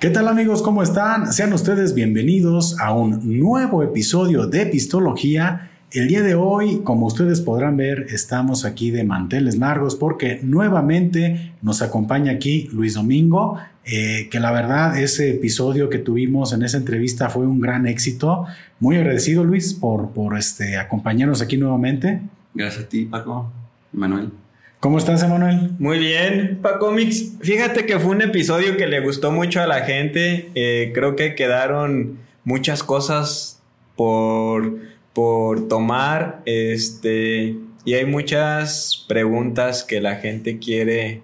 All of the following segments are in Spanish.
¿Qué tal amigos? ¿Cómo están? Sean ustedes bienvenidos a un nuevo episodio de Epistología. El día de hoy, como ustedes podrán ver, estamos aquí de manteles largos porque nuevamente nos acompaña aquí Luis Domingo, eh, que la verdad ese episodio que tuvimos en esa entrevista fue un gran éxito. Muy agradecido Luis por, por este, acompañarnos aquí nuevamente. Gracias a ti Paco, Manuel. ¿Cómo estás, Emanuel? Muy bien, Paco Mix. Fíjate que fue un episodio que le gustó mucho a la gente. Eh, creo que quedaron muchas cosas por, por tomar. Este, y hay muchas preguntas que la gente quiere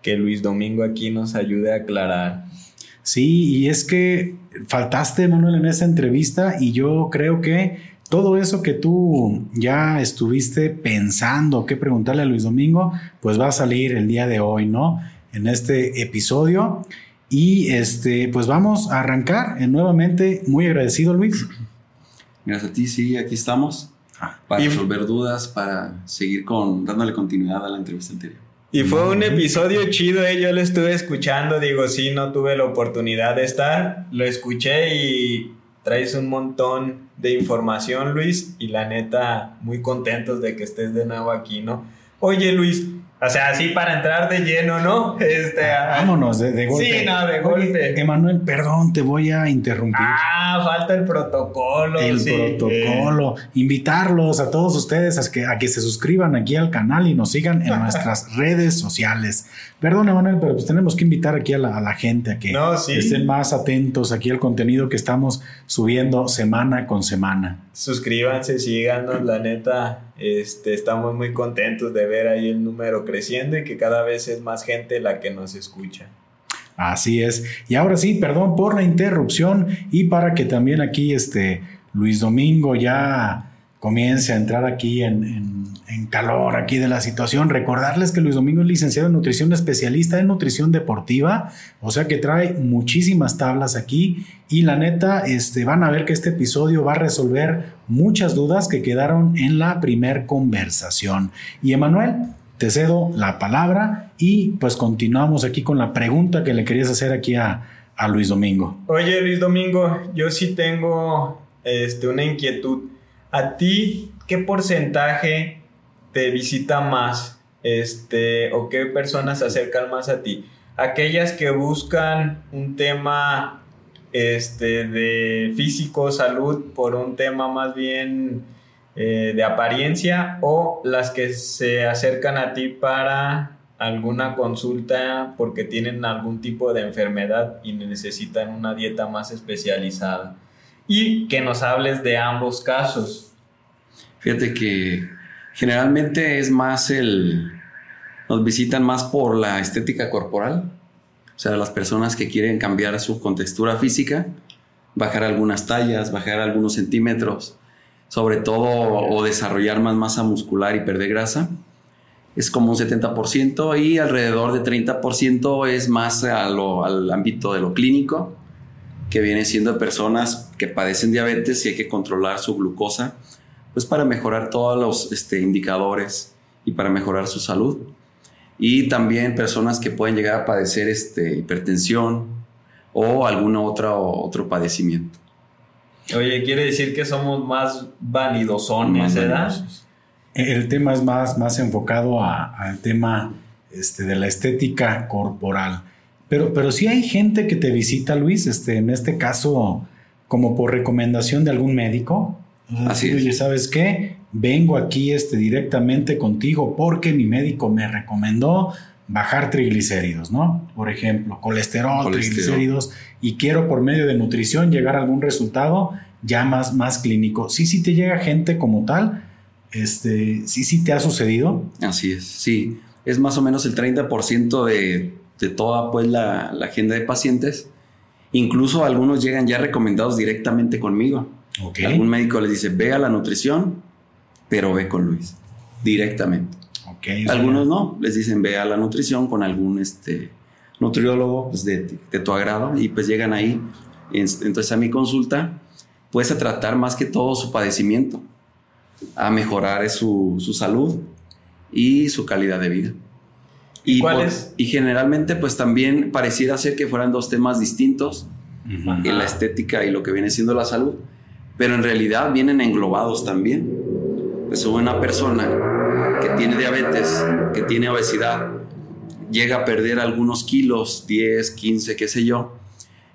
que Luis Domingo aquí nos ayude a aclarar. Sí, y es que faltaste, Manuel, en esa entrevista y yo creo que todo eso que tú ya estuviste pensando qué preguntarle a Luis Domingo, pues va a salir el día de hoy, ¿no? En este episodio. Y este, pues vamos a arrancar eh, nuevamente. Muy agradecido, Luis. Gracias a ti, sí, aquí estamos. Ah. Para resolver dudas, para seguir con, dándole continuidad a la entrevista anterior. Y fue un episodio chido, ¿eh? yo lo estuve escuchando, digo, sí, no tuve la oportunidad de estar, lo escuché y traes un montón de información, Luis, y la neta, muy contentos de que estés de nuevo aquí, ¿no? Oye, Luis, o sea, así para entrar de lleno, ¿no? Este, Vámonos, de, golpe. Sí, no, de golpe. Emanuel, perdón, te voy a interrumpir. Ah, falta el protocolo. El protocolo. Invitarlos a todos ustedes a que, a que se suscriban aquí al canal y nos sigan en nuestras redes sociales. Perdón, Emanuel, pero pues tenemos que invitar aquí a la, gente a que estén más atentos aquí al contenido que estamos subiendo semana con semana. Suscríbanse, síganos, la neta, este, estamos muy contentos de ver ahí el número creciendo y que cada vez es más gente la que nos escucha. Así es. Y ahora sí, perdón por la interrupción y para que también aquí este Luis Domingo ya comience a entrar aquí en, calor aquí de la situación. Recordarles que Luis Domingo es licenciado en nutrición, especialista en nutrición deportiva, o sea que trae muchísimas tablas aquí y la neta, este, van a ver que este episodio va a resolver muchas dudas que quedaron en la primer conversación. Y Emanuel, te cedo la palabra y pues continuamos aquí con la pregunta que le querías hacer aquí a, a Luis Domingo. Oye Luis Domingo, yo sí tengo este, una inquietud. ¿A ti qué porcentaje te visita más? Este, o qué personas se acercan más a ti? Aquellas que buscan un tema este, de físico, salud, por un tema más bien eh, de apariencia, o las que se acercan a ti para alguna consulta porque tienen algún tipo de enfermedad y necesitan una dieta más especializada y que nos hables de ambos casos. Fíjate que generalmente es más el... Nos visitan más por la estética corporal, o sea, las personas que quieren cambiar su contextura física, bajar algunas tallas, bajar algunos centímetros, sobre todo o desarrollar más masa muscular y perder grasa, es como un 70% y alrededor de 30% es más al ámbito de lo clínico, que viene siendo personas que padecen diabetes y hay que controlar su glucosa, pues para mejorar todos los este, indicadores y para mejorar su salud. Y también personas que pueden llegar a padecer este, hipertensión o algún otro, otro padecimiento. Oye, quiere decir que somos más vanidosones, ¿verdad? El tema es más, más enfocado al tema este, de la estética corporal. Pero, pero sí hay gente que te visita, Luis, este, en este caso, como por recomendación de algún médico. Así Oye, ¿sabes qué? Vengo aquí este, directamente contigo porque mi médico me recomendó bajar triglicéridos, ¿no? Por ejemplo, colesterol, triglicéridos, y quiero por medio de nutrición llegar a algún resultado ya más, más clínico. Sí, sí te llega gente como tal, este, sí, sí te ha sucedido. Así es, sí. Es más o menos el 30% de de toda pues la, agenda de pacientes. Incluso algunos llegan ya recomendados directamente conmigo. Algún médico les dice, ve a la nutrición, pero ve con Luis, directamente. algunos no, les dicen, ve a la nutrición con algún este, nutriólogo pues, de, tu agrado y pues llegan ahí. Entonces a mi consulta, puedes a tratar más que todo su padecimiento, a mejorar su, su salud y su calidad de vida. Y, ¿Cuál por- es? y generalmente pues también pareciera ser que fueran dos temas distintos, en la estética y lo que viene siendo la salud, pero en realidad vienen englobados también. Pues una persona que tiene diabetes, que tiene obesidad, llega a perder algunos kilos, 10, 15, qué sé yo,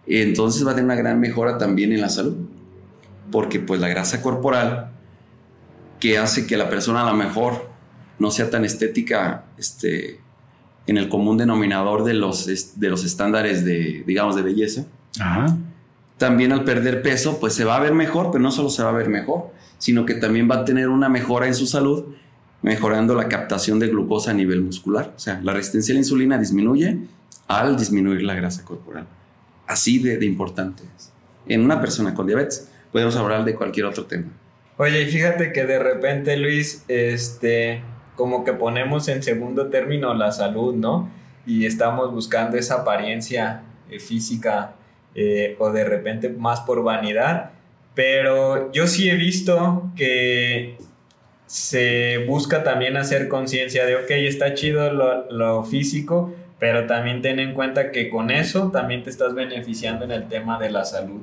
entonces va a tener una gran mejora también en la salud, porque pues la grasa corporal que hace que la persona a lo mejor no sea tan estética este, en el común denominador de los, de los estándares de, digamos, de belleza, Ajá. también al perder peso, pues se va a ver mejor, pero no solo se va a ver mejor, sino que también va a tener una mejora en su salud, mejorando la captación de glucosa a nivel muscular. O sea, la resistencia a la insulina disminuye al disminuir la grasa corporal. Así de, de importante es. En una persona con diabetes, podemos hablar de cualquier otro tema. Oye, y fíjate que de repente, Luis, este, como que ponemos en segundo término la salud, ¿no? Y estamos buscando esa apariencia eh, física eh, o de repente más por vanidad. Pero yo sí he visto que se busca también hacer conciencia de, ok, está chido lo, lo físico, pero también ten en cuenta que con eso también te estás beneficiando en el tema de la salud.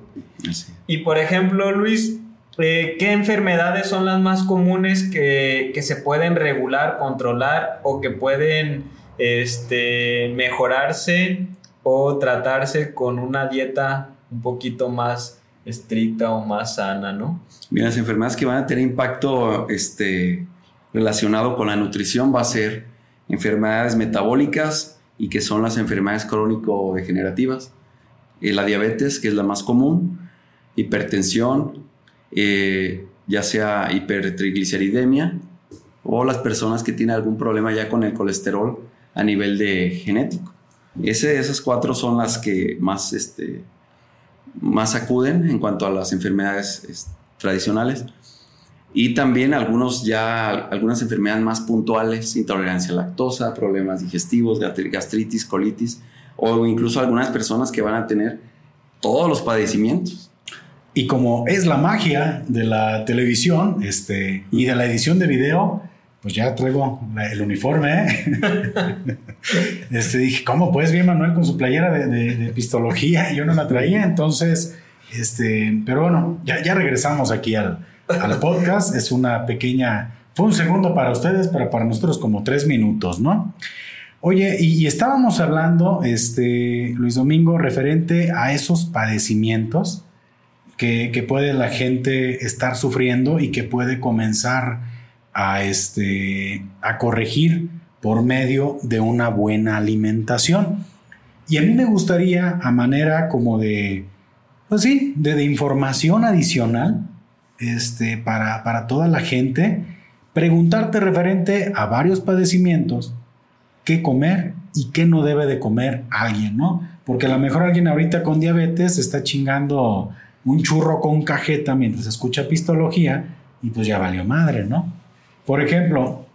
Y por ejemplo, Luis, eh, ¿qué enfermedades son las más comunes que, que se pueden regular, controlar o que pueden este, mejorarse o tratarse con una dieta un poquito más estricta o más sana, ¿no? Bien, las enfermedades que van a tener impacto este, relacionado con la nutrición va a ser enfermedades metabólicas y que son las enfermedades crónico-degenerativas. Eh, la diabetes, que es la más común, hipertensión, eh, ya sea hipertrigliceridemia o las personas que tienen algún problema ya con el colesterol a nivel de genético. Esas cuatro son las que más, este, más acuden en cuanto a las enfermedades es, tradicionales. Y también algunos ya, algunas enfermedades más puntuales, intolerancia a lactosa, problemas digestivos, gastri- gastritis, colitis, o incluso algunas personas que van a tener todos los padecimientos. Y como es la magia de la televisión este, y de la edición de video, pues ya traigo el uniforme. ¿eh? este, dije, ¿cómo pues bien Manuel con su playera de, de- pistología? Yo no la traía, entonces, este, pero bueno, ya, ya regresamos aquí al, al podcast. Es una pequeña, fue un segundo para ustedes, pero para nosotros como tres minutos, ¿no? Oye, y, y estábamos hablando, este, Luis Domingo, referente a esos padecimientos que, puede la gente estar sufriendo y que puede comenzar a, este, a corregir por medio de una buena alimentación. Y a mí me gustaría, a manera como de, pues sí, de, de información adicional este, para, para toda la gente, preguntarte referente a varios padecimientos, qué comer y qué no debe de comer alguien, ¿no? Porque a lo mejor alguien ahorita con diabetes está chingando un churro con cajeta mientras escucha pistología y pues ya valió madre, ¿no? Por ejemplo,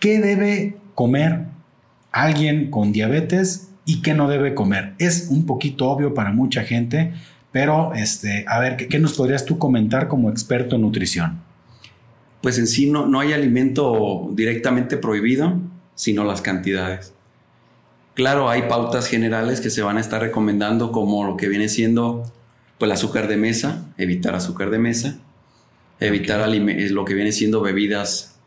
¿qué debe comer alguien con diabetes y qué no debe comer? Es un poquito obvio para mucha gente, pero este, a ver, ¿qué, qué nos podrías tú comentar como experto en nutrición? Pues en sí no, no hay alimento directamente prohibido, sino las cantidades. Claro, hay pautas generales que se van a estar recomendando como lo que viene siendo pues, el azúcar de mesa, evitar azúcar de mesa, evitar alime- eh, lo que viene siendo bebidas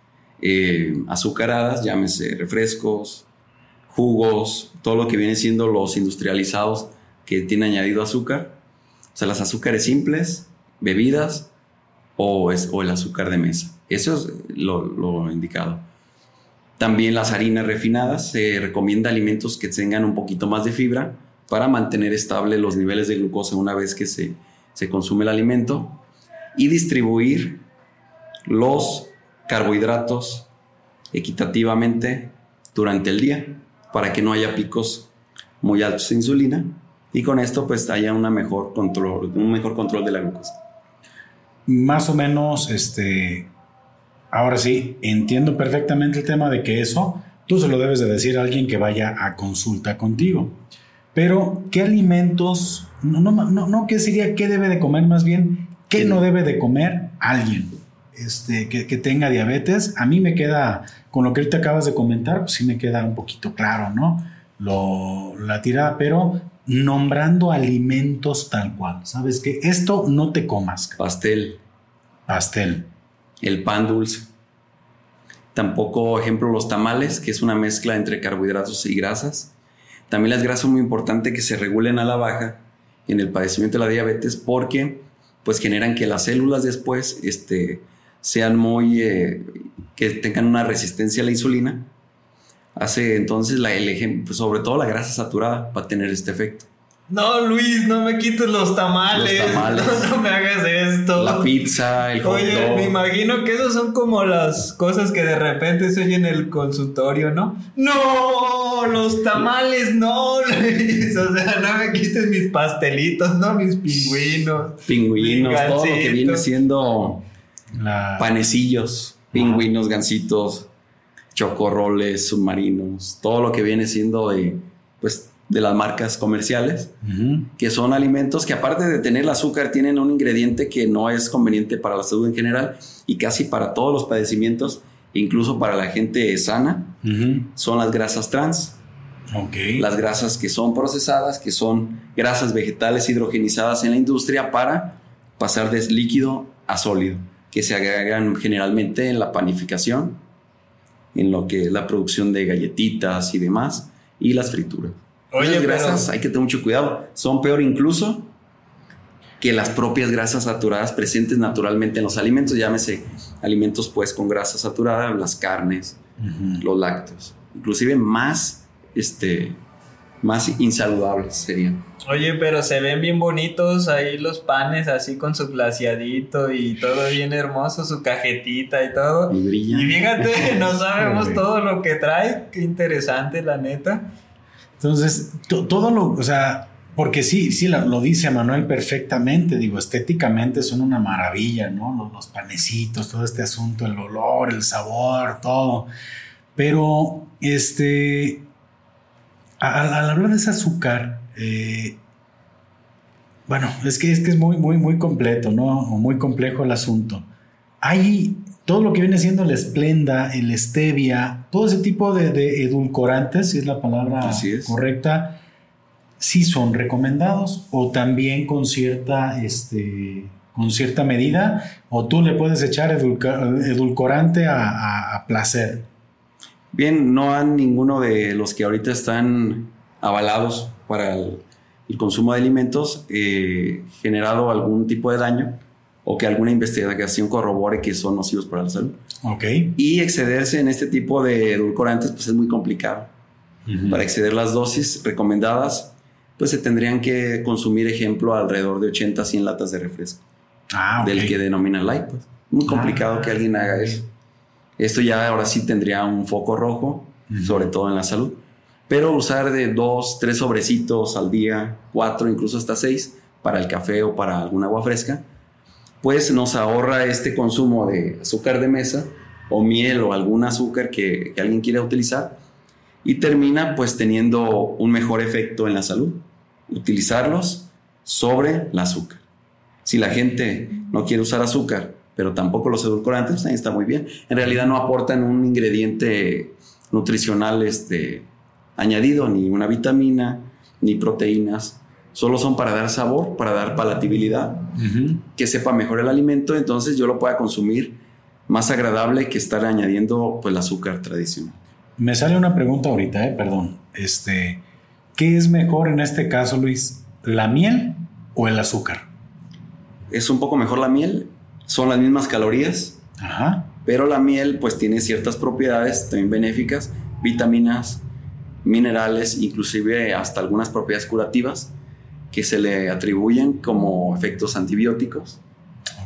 eh, azucaradas, llámese refrescos, jugos, todo lo que viene siendo los industrializados que tienen añadido azúcar, o sea, las azúcares simples, bebidas o, es, o el azúcar de mesa. Eso es lo, lo indicado. También las harinas refinadas, se recomienda alimentos que tengan un poquito más de fibra para mantener estable los niveles de glucosa una vez que se, se consume el alimento y distribuir los carbohidratos equitativamente durante el día para que no haya picos muy altos de insulina y con esto pues haya una mejor control, un mejor control de la glucosa. Más o menos, este, ahora sí, entiendo perfectamente el tema de que eso tú se lo debes de decir a alguien que vaya a consulta contigo. Pero, ¿qué alimentos, no, no, no, no qué sería, qué debe de comer más bien, qué no debe de comer alguien? este, que, que, tenga diabetes, a mí me queda, con lo que ahorita acabas de comentar, pues sí me queda un poquito claro, ¿no? Lo, la tirada, pero nombrando alimentos tal cual. ¿Sabes que Esto no te comas. Pastel. Pastel. El pan dulce. Tampoco, ejemplo, los tamales, que es una mezcla entre carbohidratos y grasas. También las grasas son muy importante que se regulen a la baja en el padecimiento de la diabetes porque pues generan que las células después este, sean muy, eh, que tengan una resistencia a la insulina hace entonces la, el pues, sobre todo la grasa saturada para tener este efecto. No, Luis, no me quites los tamales. Los tamales. No, me hagas esto. La pizza, el hot Oye, me imagino que esos son como las cosas que de repente se oyen en el consultorio, ¿no? No, los tamales, no, Luis. O sea, no me quites mis pastelitos, no mis pingüinos. Pingüinos, todo lo que viene siendo panecillos, pingüinos, gansitos chocorroles, submarinos, todo lo que viene siendo de, de las marcas comerciales, que son alimentos que aparte de tener el azúcar tienen un ingrediente que no es conveniente para la salud en general y casi para todos los padecimientos, incluso para la gente sana, son las grasas trans. Las grasas que son procesadas, que son grasas vegetales hidrogenizadas en la industria para pasar de líquido a sólido, que se agregan generalmente en la panificación en lo que es la producción de galletitas y demás, y las frituras. Oye, las grasas hay que tener mucho cuidado. Son peor incluso que las propias grasas saturadas presentes naturalmente en los alimentos. Llámese alimentos pues con grasa saturada, las carnes, los lácteos. Inclusive más, este, más insaludables serían. Oye, pero se ven bien bonitos ahí los panes, así con su glaciadito y todo bien hermoso, su cajetita y todo. Y brilla. Y fíjate, no sabemos todo lo que trae. Qué interesante, la neta. Entonces, todo lo, o sea, porque sí, sí, lo, dice Manuel perfectamente, digo, estéticamente son una maravilla, ¿no? Los, panecitos, todo este asunto, el olor, el sabor, todo. Pero, este, al hablar de ese azúcar, eh, bueno, es que, es que es muy, muy, muy completo, ¿no? muy complejo el asunto. Hay todo lo que viene siendo la esplenda, el stevia, todo ese tipo de, edulcorantes, si es la palabra correcta, sí son recomendados o también con cierta, este, con cierta medida, o tú le puedes echar edulcorante a, a placer. Bien, no han ninguno de los que ahorita están avalados para el, consumo de alimentos eh, generado algún tipo de daño o que alguna investigación corrobore que son nocivos para la salud. Ok. Y excederse en este tipo de edulcorantes pues es muy complicado. Para exceder las dosis recomendadas, pues se tendrían que consumir, ejemplo, alrededor de 80 a 100 latas de refresco. Ah, Del que denomina light, pues. Muy complicado ah, que alguien haga eso. Esto ya ahora sí tendría un foco rojo, sobre todo en la salud. Pero usar de dos, tres sobrecitos al día, cuatro, incluso hasta seis, para el café o para alguna agua fresca, pues nos ahorra este consumo de azúcar de mesa o miel o algún azúcar que, alguien quiera utilizar y termina pues teniendo un mejor efecto en la salud. Utilizarlos sobre el azúcar. Si la gente no quiere usar azúcar, pero tampoco los edulcorantes, pues ahí está muy bien. En realidad no aportan un ingrediente nutricional este, añadido, ni una vitamina, ni proteínas. Solo son para dar sabor, para dar palatabilidad, que sepa mejor el alimento, entonces yo lo pueda consumir más agradable que estar añadiendo pues el azúcar tradicional. Me sale una pregunta ahorita, eh, perdón. Este, ¿qué es mejor en este caso, Luis? ¿La miel o el azúcar? Es un poco mejor la miel, son las mismas calorías, Ajá. pero la miel pues tiene ciertas propiedades también benéficas, vitaminas, minerales, inclusive hasta algunas propiedades curativas que se le atribuyen como efectos antibióticos.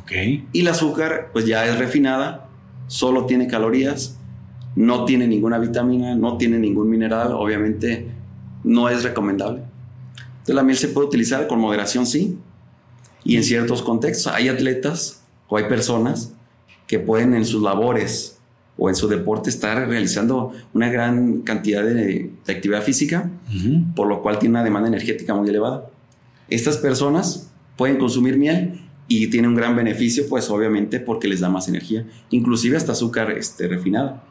Okay. Y el azúcar, pues ya es refinada, solo tiene calorías, no tiene ninguna vitamina, no tiene ningún mineral, obviamente no es recomendable. Entonces la miel se puede utilizar con moderación, sí, y en ciertos contextos. Hay atletas o hay personas que pueden en sus labores o en su deporte estar realizando una gran cantidad de, actividad física, por lo cual tiene una demanda energética muy elevada. Estas personas pueden consumir miel y tiene un gran beneficio, pues obviamente porque les da más energía, inclusive hasta azúcar este, refinada.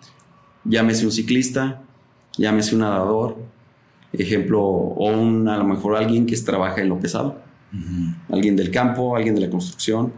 Llámese un ciclista, llámese un nadador, ejemplo, o un, a lo mejor alguien que trabaja en lo pesado, alguien del campo, alguien de la construcción,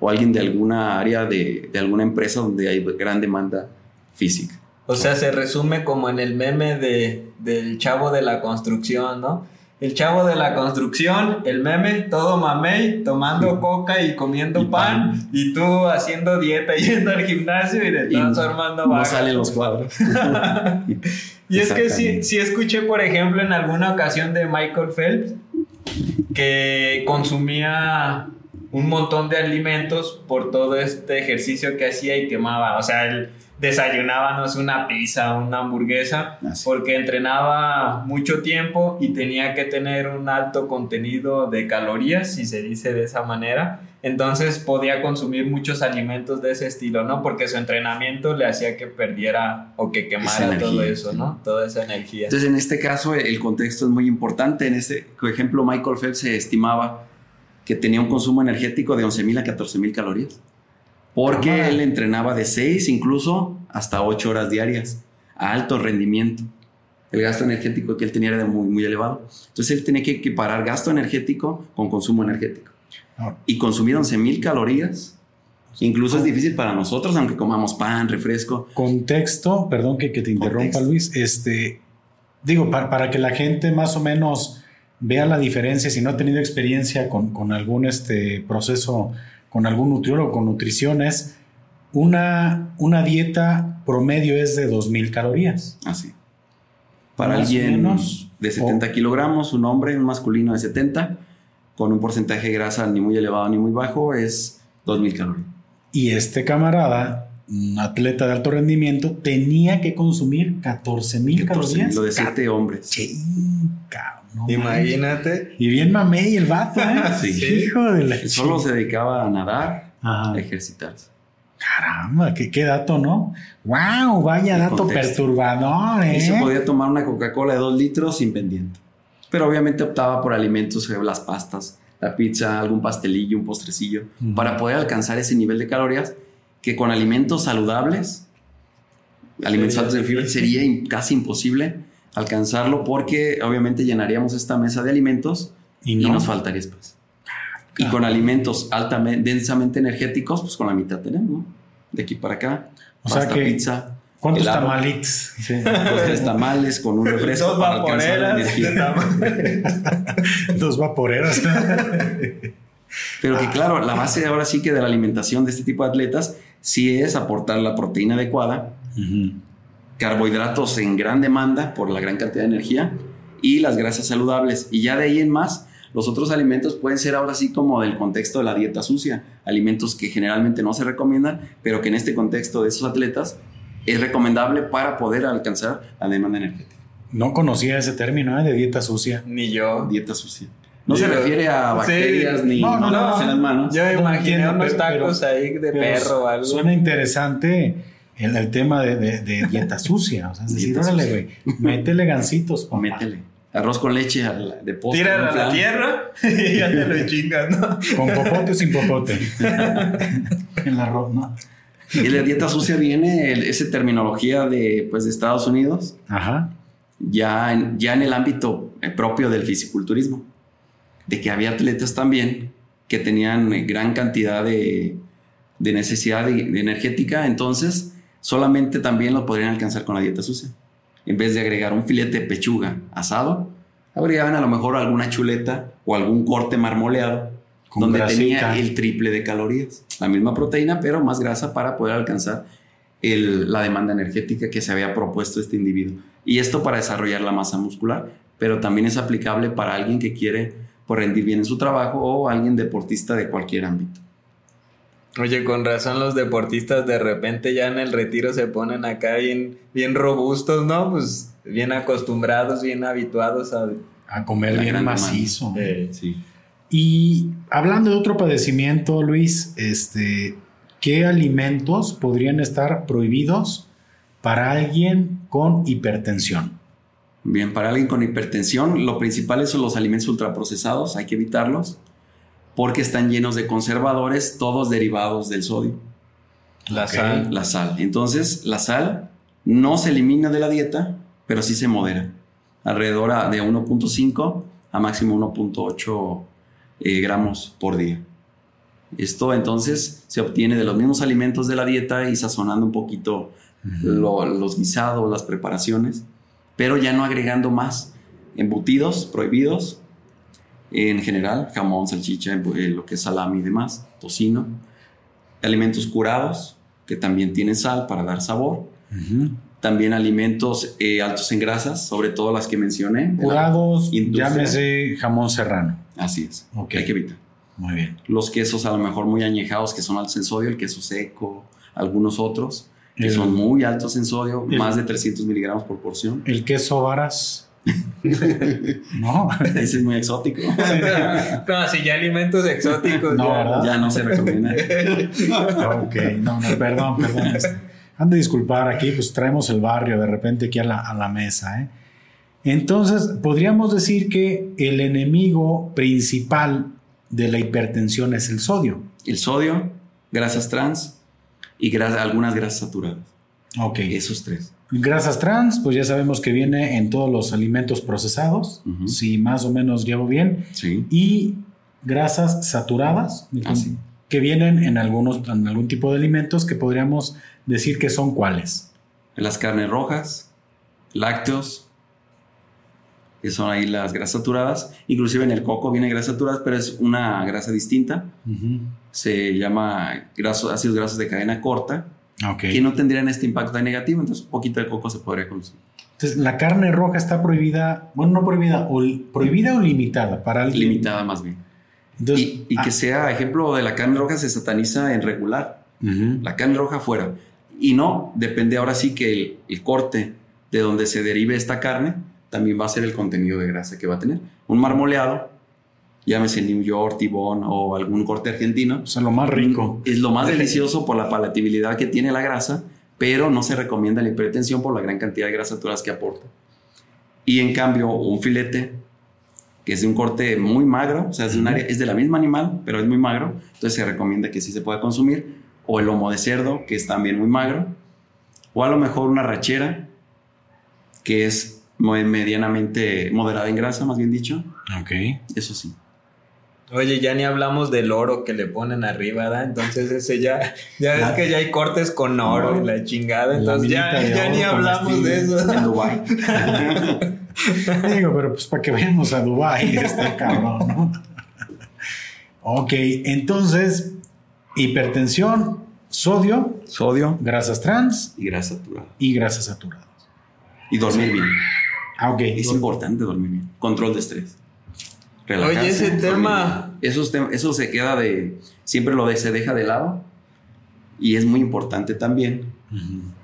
o alguien de alguna área de, de alguna empresa donde hay gran demanda física. O sea, se resume como en el meme de, del chavo de la construcción, ¿no? El chavo de la construcción, el meme, todo mamey, tomando coca y comiendo pan, y tú haciendo dieta, yendo al gimnasio y de transformando No salen los cuadros. y es que sí, sí escuché, por ejemplo, en alguna ocasión de Michael Phelps, que consumía un montón de alimentos por todo este ejercicio que hacía y quemaba. O sea, desayunábamos una pizza, una hamburguesa, Ah, porque entrenaba mucho tiempo y tenía que tener un alto contenido de calorías, si se dice de esa manera. Entonces podía consumir muchos alimentos de ese estilo, ¿no? Porque su entrenamiento le hacía que perdiera o que quemara energía, todo eso. ¿no? Toda esa energía. Entonces, en este caso, el contexto es muy importante. En este por ejemplo, Michael Phelps se estimaba que tenía un consumo energético de 11.000 a 14.000 calorías. Porque él entrenaba de 6 incluso hasta 8 horas diarias a alto rendimiento. El gasto energético que él tenía era muy, muy elevado. Entonces él tenía que equiparar gasto energético con consumo energético. Ah. Y consumir 11.000 calorías. Incluso es difícil para nosotros, aunque comamos pan, refresco. Contexto, perdón que, que te interrumpa Contexto. Luis, este, digo, para, para que la gente más o menos vea la diferencia, si no ha tenido experiencia con, con algún este, proceso, con algún nutriólogo, con nutriciones, una, una dieta promedio es de 2.000 calorías. Así. Para Más alguien menos. de 70 kilogramos, un hombre, un masculino de 70, con un porcentaje de grasa ni muy elevado ni muy bajo, es 2000 calorías. Y este camarada, un atleta de alto rendimiento, tenía que consumir 14.000 calorías. Lo de 7 hombres. Cabrón, no. Imagínate. Y bien mamey el vato, ¿eh? Sí. Hijo de la Solo se dedicaba a nadar, Ajá. a ejercitarse. Caramba, qué, qué dato, ¿no? ¡Wow! Vaya El dato contexto. perturbador, ¿eh? Y se podía tomar una Coca-Cola de 2 litros sin pendiente. Pero obviamente optaba por alimentos, eh, las pastas, la pizza, algún pastelillo, un postrecillo, Ujú. para poder alcanzar ese nivel de calorías que con alimentos saludables, alimentos altos en fibra, sería casi imposible alcanzarlo porque obviamente llenaríamos esta mesa de alimentos Y y, no. nos faltaría espacio. Y Ah. con alimentos altamente, densamente energéticos, pues con la mitad tenemos, ¿no? De aquí para acá. O sea que- pizza, ¿Cuántos helado. tamalitos? Sí. tres tamales con un refresco Dos para alcanzar la vaporeras. energía. Dos vaporeras. Pero que claro, la base ahora sí que de la alimentación de este tipo de atletas sí es aportar la proteína adecuada. Carbohidratos en gran demanda por la gran cantidad de energía y las grasas saludables. Y ya de ahí en más, los otros alimentos pueden ser ahora sí como del contexto de la dieta sucia, alimentos que generalmente no se recomiendan, pero que en este contexto de esos atletas es recomendable para poder alcanzar la demanda energética. No conocía ese término ¿eh? de dieta sucia. Ni yo. Dieta sucia. No se refiere a sí. bacterias ni No, no, no, lavarse las manos. Yo me imaginé unos tacos pero- ahí de Pero perro o algo. Suena interesante el, el tema de, de- de dieta sucia. O sea, es decir, órale, güey, métele gancitos, papá. Métele. Arroz con leche al- de postre. Un a la tierra y ya te lo chingas, ¿no? Con popote o sin popote. el arroz, ¿no? Y la dieta sucia viene, el- esa terminología de, pues, de Estados Unidos, Ajá. ya en, ya en el ámbito eh, propio del fisiculturismo. De que había atletas también que tenían eh, gran cantidad de, de necesidad de- de energética, entonces solamente también lo podrían alcanzar con la dieta sucia. En vez de agregar un filete de pechuga asado, agregaban a lo mejor alguna chuleta o algún corte marmoleado Con donde grasita. tenía el triple de calorías. La misma proteína, pero más grasa para poder alcanzar el- la demanda energética que se había propuesto este individuo. Y esto para desarrollar la masa muscular, pero también es aplicable para alguien que quiere pues, rendir bien en su trabajo o alguien deportista de cualquier ámbito. Oye, con razón los deportistas de repente ya en el retiro se ponen acá bien, bien robustos, ¿no? Pues bien acostumbrados, bien habituados a... A comer bien macizo. Eh, Sí. Y hablando de otro padecimiento, Luis, este, ¿qué alimentos podrían estar prohibidos para alguien con hipertensión? Bien, para alguien con hipertensión, lo principal son los alimentos ultraprocesados, hay que evitarlos. Porque están llenos de conservadores, todos derivados del sodio. La sal. La sal. Entonces, la sal no se elimina de la dieta, pero sí se modera. Alrededor de 1.5 a máximo 1.8 eh, gramos por día. Esto entonces se obtiene de los mismos alimentos de la dieta y sazonando un poquito lo- los guisados, las preparaciones, pero ya no agregando más embutidos prohibidos en general, jamón, salchicha, embu- eh, lo que es salami y demás, tocino, alimentos curados que también tienen sal para dar sabor, también alimentos eh, altos en grasas, sobre todo las que mencioné. Curados, llámese jamón serrano. Así es, hay que evitar. Muy bien. Los quesos a lo mejor muy añejados que son altos en sodio, el queso seco, algunos otros que El- son muy altos en sodio, el- más de 300 miligramos por porción. El queso varas. no. Ese es muy exótico. no, si ya alimentos exóticos. No, ya. no se recomienda. ok, no, no, perdón, perdón. Han de disculpar aquí, pues traemos el barrio de repente aquí a la, a la mesa. ¿eh? Entonces, podríamos decir que el enemigo principal de la hipertensión es el sodio. El sodio, grasas trans y grasa- algunas grasas saturadas. Ok. Esos tres. Grasas trans, pues ya sabemos que viene en todos los alimentos procesados, si más o menos llevo bien. Sí. Y grasas saturadas, Ah, sí. que vienen en, algunos, en algún tipo de alimentos que podríamos decir que son cuáles. Las carnes rojas, lácteos, que son ahí las grasas saturadas. Inclusive en el coco viene grasas saturadas, pero es una grasa distinta. Se llama graso- ácidos grasos de cadena corta, Ok. que no tendrían este impacto tan negativo, entonces un poquito de coco se podría consumir. Entonces, la carne roja está prohibida, bueno, no prohibida, o prohibida o limitada para alguien. Limitada más bien. Entonces, Y, y que ah, sea ejemplo de la carne roja se sataniza en regular. ujú. La carne roja fuera. Y no, depende ahora sí que el, el corte de donde se derive esta carne también va a ser el contenido de grasa que va a tener. Un marmoleado, llámese New York, Tibón o algún corte argentino, O sea, lo más rico. es lo más delicioso por la palatabilidad que tiene la grasa, pero no se recomienda la hipertensión por la gran cantidad de grasas saturadas que aporta. Y en cambio, un filete que es de un corte muy magro, o sea, es de, un área, es de la misma animal, pero es muy magro, entonces se recomienda que sí se pueda consumir, o el lomo de cerdo, que es también muy magro, o a lo mejor una rachera, que es medianamente moderada en grasa, más bien dicho, Ok. eso sí. Oye, ya ni hablamos del oro que le ponen arriba, ¿verdad? Entonces ese ya, ya La- es que ya hay cortes con oro y la chingada, La entonces ya, ya ni hablamos de eso. En Dubái. Digo, pero pues para que vayamos a Dubái, este cabrón, ¿no? ok, entonces, hipertensión, sodio, Sodio grasas trans y grasa saturada. y grasas saturadas. Y dormir bien. Ah, ok. Es importante dormir bien. Control de estrés. Oye, ese tema-. Eso, eso se queda de. Siempre lo de, se deja de lado. Y es muy importante también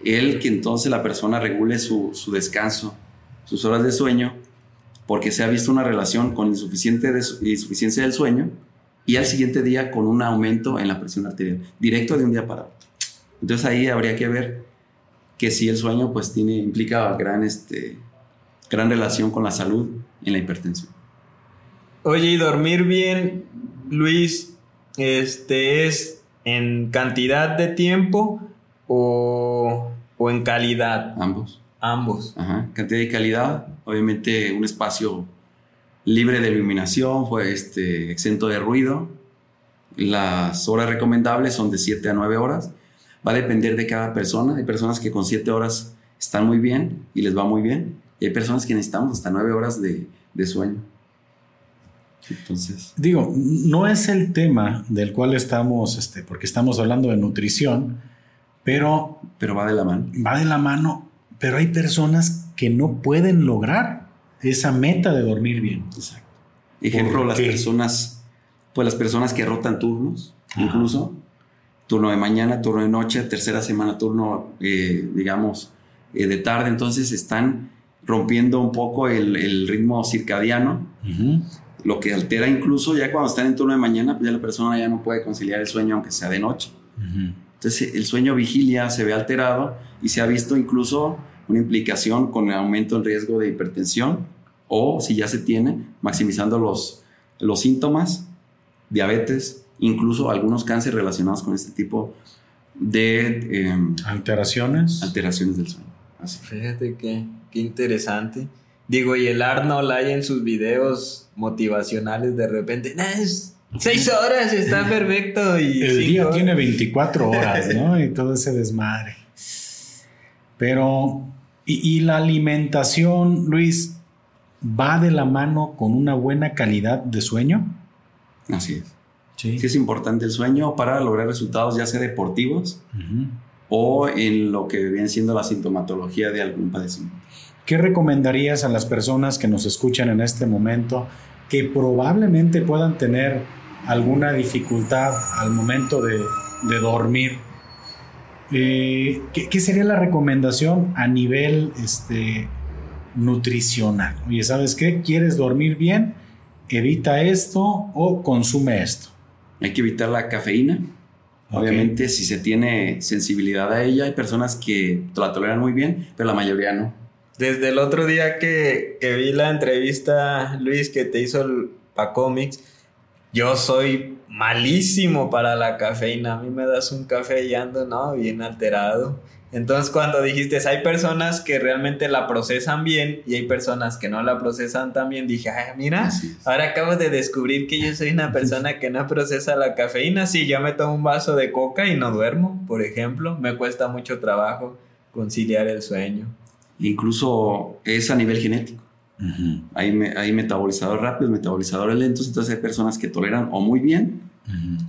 el que entonces la persona regule su, su descanso, sus horas de sueño, porque se ha visto una relación con insuficiente de su- insuficiencia del sueño y al siguiente día con un aumento en la presión arterial, directo de un día para otro. Entonces ahí habría que ver que si el sueño pues tiene, implica gran, este, gran relación con la salud en la hipertensión. Oye, y dormir bien, Luis, este es en cantidad de tiempo o, o en calidad, Ambos. ambos. Ajá, cantidad y calidad, obviamente un espacio libre de iluminación, fue este, exento de ruido. Las horas recomendables son de 7 a 9 horas. Va a depender de cada persona. Hay personas que con 7 horas están muy bien y les va muy bien. Y hay personas que necesitamos hasta 9 horas de, de sueño. Entonces, Digo, no es el tema del cual estamos, este, porque estamos hablando de nutrición, pero pero va de la mano. va de la mano, pero hay personas que no pueden lograr esa meta de dormir bien. Exacto. Ejemplo, ¿Por las qué? personas, pues las personas que rotan turnos, Ajá. incluso turno de mañana, turno de noche, tercera semana, turno, eh, digamos, eh, de tarde, entonces están rompiendo un poco el, el ritmo circadiano. Lo que altera incluso ya cuando están en turno de mañana, pues ya la persona ya no puede conciliar el sueño aunque sea de noche. Ujú. Entonces el sueño vigilia se ve alterado y se ha visto incluso una implicación con el aumento en riesgo de hipertensión o si ya se tiene, maximizando los, los síntomas diabetes, incluso algunos cánceres relacionados con este tipo de em, alteraciones. Alteraciones del sueño. Fíjate que, qué interesante. Digo, y el Arnold hay en sus videos motivacionales de repente, seis horas, está perfecto. Y el día tiene 24 horas, ¿no? Y todo ese desmadre. Pero, y, la alimentación, Luis, va de la mano con una buena calidad de sueño? Así es. Sí. es importante el sueño para lograr resultados ya sea deportivos o en lo que viene siendo la sintomatología de algún padecimiento. ¿Qué recomendarías a las personas que nos escuchan en este momento que probablemente puedan tener alguna dificultad al momento de, dormir? Eh, ¿qué, sería la recomendación a nivel este, nutricional? Oye, ¿sabes qué? ¿Quieres dormir bien? Evita esto o consume esto. Hay que evitar la cafeína. Obviamente, si se tiene sensibilidad a ella, hay personas que la toleran muy bien, pero la mayoría no. Desde el otro día que, vi la entrevista, Luis, que te hizo el Pacomics, yo soy malísimo para la cafeína. A mí me das un café y ando, ¿no? Bien alterado. Entonces cuando dijiste, hay personas que realmente la procesan bien y hay personas que no la procesan tan bien, dije, ay, mira, ahora acabo de descubrir que yo soy una persona que no procesa la cafeína. Sí, yo me tomo un vaso de coca y no duermo, por ejemplo. Me cuesta mucho trabajo conciliar el sueño. Incluso es a nivel genético. hay, hay, metabolizadores rápidos, metabolizadores lentos, entonces hay personas que toleran o muy bien,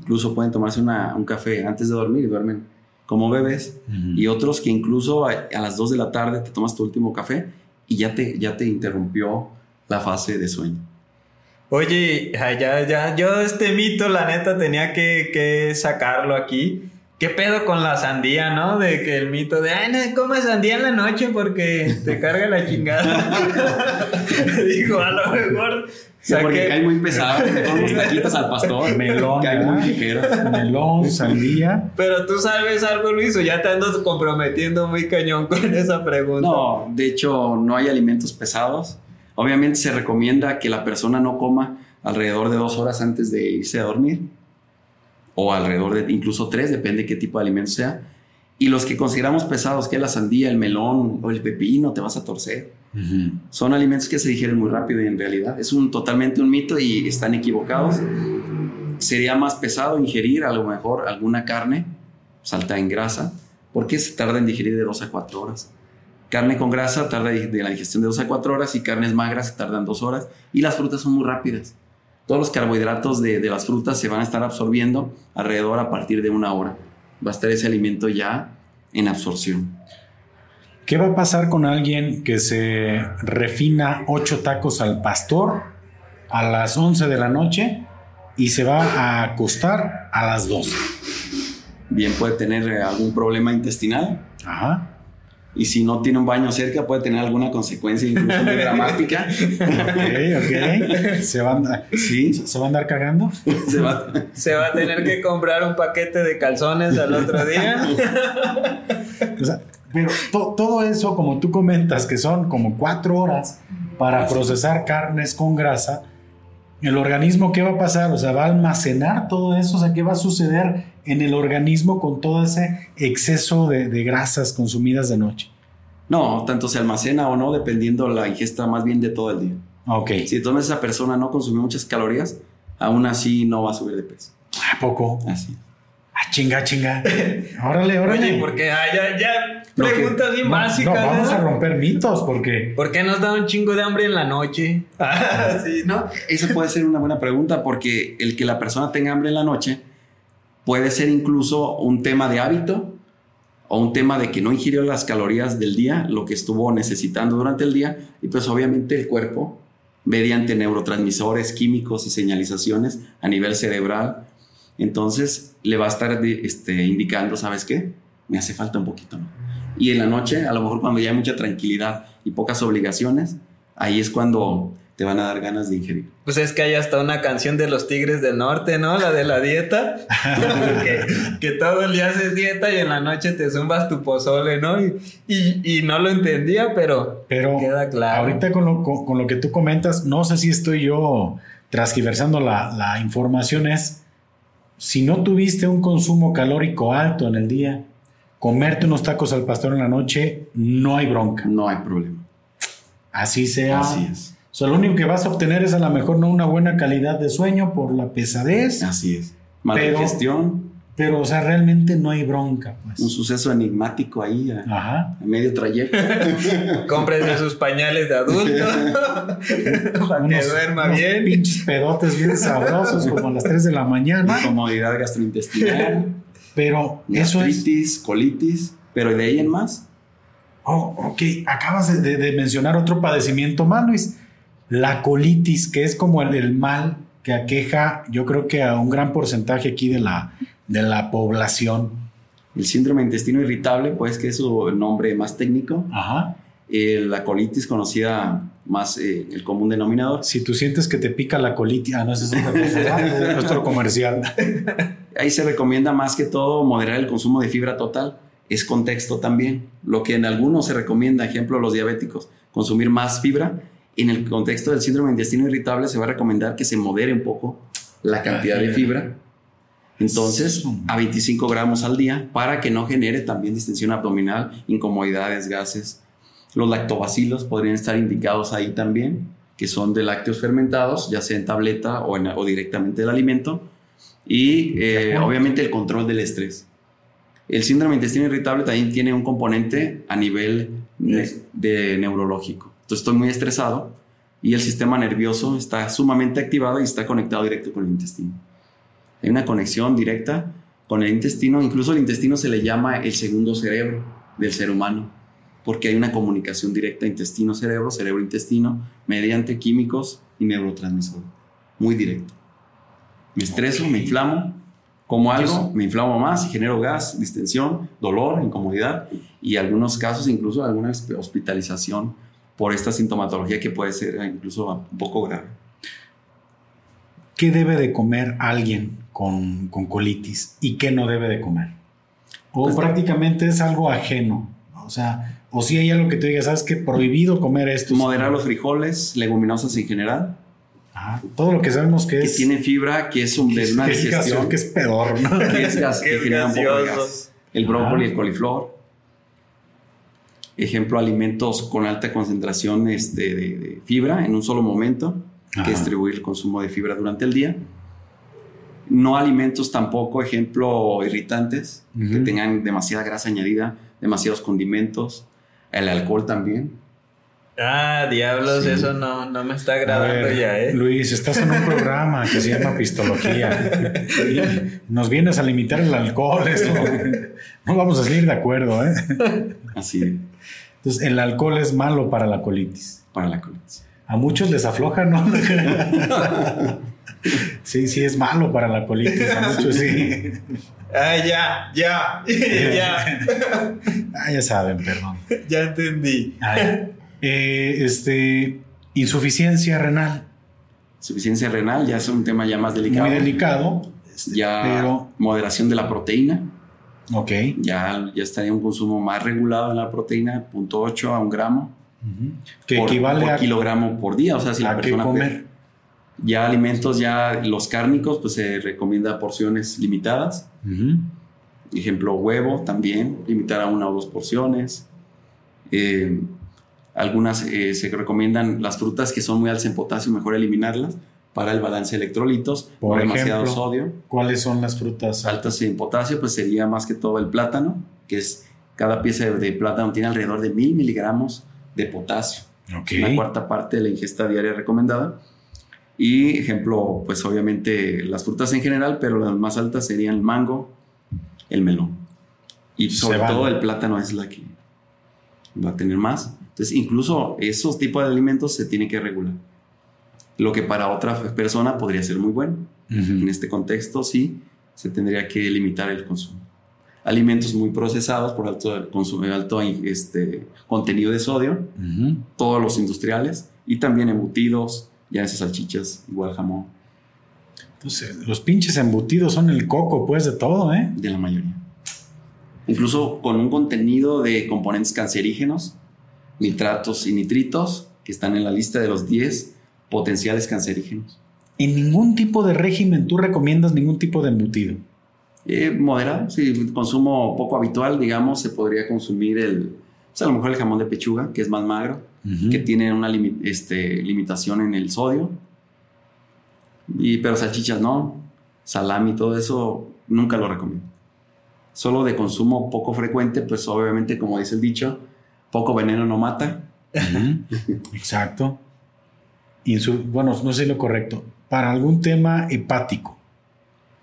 incluso pueden tomarse un café antes de dormir y duermen como bebés, y otros que incluso a, las 2 de la tarde te tomas tu último café y ya te, ya te interrumpió la fase de sueño. Oye, ya, ya, yo este mito, la neta, tenía que, que sacarlo aquí. ¿Qué pedo con la sandía, no? De que el mito de, ay, no comes sandía en la noche porque te carga la chingada. Dijo, a lo mejor Sí, porque cae muy pesado, unos taquitos al pastor. Melón, cae muy ligero. Melón, sandía. Pero tú sabes algo, Luis, o ya te ando comprometiendo muy cañón con esa pregunta. No, de hecho, no hay alimentos pesados. Obviamente se recomienda que la persona no coma alrededor de dos horas antes de irse a dormir, o alrededor de incluso tres, depende de qué tipo de alimento sea. Y los que consideramos pesados, que es la sandía, el melón o el pepino, te vas a torcer. Son alimentos que se digieren muy rápido y en realidad es un, totalmente un mito y están equivocados. Sería más pesado ingerir a lo mejor alguna carne salta en grasa porque se tarda en digerir de 2 a 4 horas. Carne con grasa tarda de la digestión de 2 a 4 horas y carnes magras tardan 2 horas y las frutas son muy rápidas. Todos los carbohidratos de, de las frutas se van a estar absorbiendo alrededor a partir de una hora. Va a estar ese alimento ya en absorción. ¿Qué va a pasar con alguien que se refina ocho tacos al pastor a las 11 de la noche y se va a acostar a las 12? Bien, puede tener eh, algún problema intestinal. Ajá. Y si no tiene un baño cerca, puede tener alguna consecuencia incluso dramática. ok, ok. ¿Se va, a, ¿Sí? ¿Se va a andar cagando? Se va, se va a tener que comprar un paquete de calzones al otro día. o sea, pero todo eso, como tú comentas, que son como cuatro horas para procesar carnes con grasa, el organismo, ¿qué va a pasar? O sea, va a almacenar todo eso, o sea, ¿qué va a suceder en el organismo con todo ese exceso de, grasas consumidas de noche? No, tanto se almacena o no, dependiendo la ingesta más bien de todo el día. Ok. Si entonces esa persona no consumió muchas calorías, aún así no va a subir de peso. ¿A poco? Así. Ah, chinga, chinga. Órale, órale. Oye, porque ah, ya, ya preguntas bien básicas. No, vamos a romper mitos, porque. ¿Por qué nos da un chingo de hambre en la noche? Ah, sí, ¿no? Esa puede ser una buena pregunta, porque el que la persona tenga hambre en la noche puede ser incluso un tema de hábito o un tema de que no ingirió las calorías del día, lo que estuvo necesitando durante el día, y pues obviamente el cuerpo, mediante neurotransmisores, químicos y señalizaciones a nivel cerebral, entonces le va a estar este, indicando, ¿sabes qué? Me hace falta un poquito, ¿no? Y en la noche, a lo mejor cuando ya hay mucha tranquilidad y pocas obligaciones, ahí es cuando te van a dar ganas de ingerir. Pues es que hay hasta una canción de los Tigres del Norte, ¿no? La de la dieta. que, todo el día haces dieta y en la noche te zumbas tu pozole, ¿no? Y, no lo entendía, pero, pero queda claro. Ahorita con lo, con lo que tú comentas, no sé si estoy yo transgiversando la, la información es, si no tuviste un consumo calórico alto en el día, comerte unos tacos al pastor en la noche, no hay bronca. No hay problema. Así sea. Así es. O sea, lo único que vas a obtener es a lo mejor no una buena calidad de sueño por la pesadez, Así es. Mala Pero- digestión, pero o sea, realmente no hay bronca. Pues. un suceso enigmático ahí a, Ajá. a medio trayecto. Cómprese sus pañales de adulto para que duerma unos bien. Pinches pedotes bien sabrosos como a las 3 de la mañana. Incomodidad gastrointestinal, Pero eso es. colitis, pero de ahí en más, Oh, ok. Acabas de, de mencionar otro padecimiento más, Luis. La colitis, que es como el, el mal que aqueja, yo creo que a un gran porcentaje aquí de la, de la población. el síndrome de intestino irritable, pues que es su nombre más técnico, Ajá. eh, la colitis conocida más eh, el común denominador. Si tú sientes que te pica la colitis, ah, no, ese es otra cosa, ¿verdad? nuestro comercial. Ahí se recomienda más que todo moderar el consumo de fibra total. Es contexto también. Lo que en algunos se recomienda, ejemplo, los diabéticos, consumir más fibra. En el contexto del síndrome de intestino irritable se va a recomendar que se modere un poco la cantidad de fibra. Entonces, a 25 gramos al día para que no genere también distensión abdominal, incomodidades, gases. Los lactobacilos podrían estar indicados ahí también, que son de lácteos fermentados, ya sea en tableta o, en- o directamente del alimento. Y eh, obviamente el control del estrés. El síndrome intestino irritable también tiene un componente a nivel de, de neurológico. Entonces estoy muy estresado y el sistema nervioso está sumamente activado y está conectado directo con el intestino. Hay una conexión directa con el intestino, incluso el intestino se le llama el segundo cerebro del ser humano, porque hay una comunicación directa intestino-cerebro, cerebro-intestino, mediante químicos y neurotransmisores. Muy directo. Me estreso, me inflamo, como algo, me inflamo más y genero gas, distensión, dolor, incomodidad y algunos casos incluso alguna hospitalización por esta sintomatología que puede ser incluso un poco grave. ¿Qué debe de comer alguien con, con colitis y qué no debe de comer? O Pues- prácticamente es algo ajeno. ¿no? O sea, o si hay algo que tú digas, ¿sabes qué? Prohibido comer esto. Moderar los frijoles, leguminosas en general, Ajá, todo lo que sabemos que que es. tiene fibra, que es un, que de es, una que es digestión, gaseoso, que es pedor, ¿no? que es gas, Que que es genera un poco de gaseoso. gas. El brócoli, el coliflor. Ejemplo, alimentos con alta concentración este, de, de fibra en un solo momento, Ajá. que distribuir el consumo de fibra durante el día. No alimentos tampoco, ejemplo, irritantes, que tengan demasiada grasa añadida, demasiados condimentos. El alcohol también. Ah, diablos, Sí. eso no, no me está agradando ver, ya, ¿eh? Luis, estás en un programa que se llama Pistología. Y Nos vienes a limitar el alcohol. Eso. No vamos a salir de acuerdo, ¿eh? Así Entonces, el alcohol es malo para la colitis. para la colitis. A muchos les afloja, ¿no? Sí, sí, es malo para la colitis. A muchos sí. Ah, ya, ya, ya, Ah, ya saben, perdón. ya entendí. Ah. Eh, este, insuficiencia renal. Suficiencia renal ya es un tema ya más delicado. Muy delicado. este, Ya Pero, moderación de la proteína. ok. Ya, ya estaría un consumo más regulado en la proteína, 0.8 a un gramo. Que por, equivale por a, kilogramo por día. O sea, si la a persona comer. Ya alimentos, ya los cárnicos, pues se recomienda porciones limitadas. Ejemplo, huevo también, limitar a una o dos porciones. Eh, algunas eh, se recomiendan las frutas que son muy altas en potasio, mejor eliminarlas para el balance de electrolitos, Por no demasiado ejemplo. sodio. ¿Cuáles son las frutas? Altas en potasio, pues sería más que todo el plátano, que es cada pieza de, de plátano tiene alrededor de mil miligramos de potasio, Ok. una cuarta parte de la ingesta diaria recomendada. Y ejemplo, pues obviamente las frutas en general, pero las más altas serían el mango, el melón. Y sobre todo el plátano es la que va a tener más. Entonces, incluso esos tipos de alimentos se tienen que regular. Lo que para otra persona podría ser muy bueno. En Ujú. este contexto, sí, se tendría que limitar el consumo. Alimentos muy procesados por alto, consumo, alto este, contenido de sodio, Ujú. todos los industriales, y también embutidos, ya esas salchichas, igual jamón, Entonces, los pinches embutidos son el coco, pues, de todo, ¿eh? de la mayoría. Incluso con un contenido de componentes cancerígenos, nitratos y nitritos, que están en la lista de los 10 potenciales cancerígenos. en ningún tipo de régimen tú recomiendas ningún tipo de embutido. Eh, moderado, sí, consumo poco habitual, digamos, se podría consumir el, a lo mejor el jamón de pechuga, que es más magro, que tiene una este, limitación en el sodio. Y, pero salchichas no, salami, todo eso nunca lo recomiendo. Solo de consumo poco frecuente, pues obviamente, como dice el dicho, poco veneno no mata. Exacto. bueno, no sé lo correcto. Para algún tema hepático.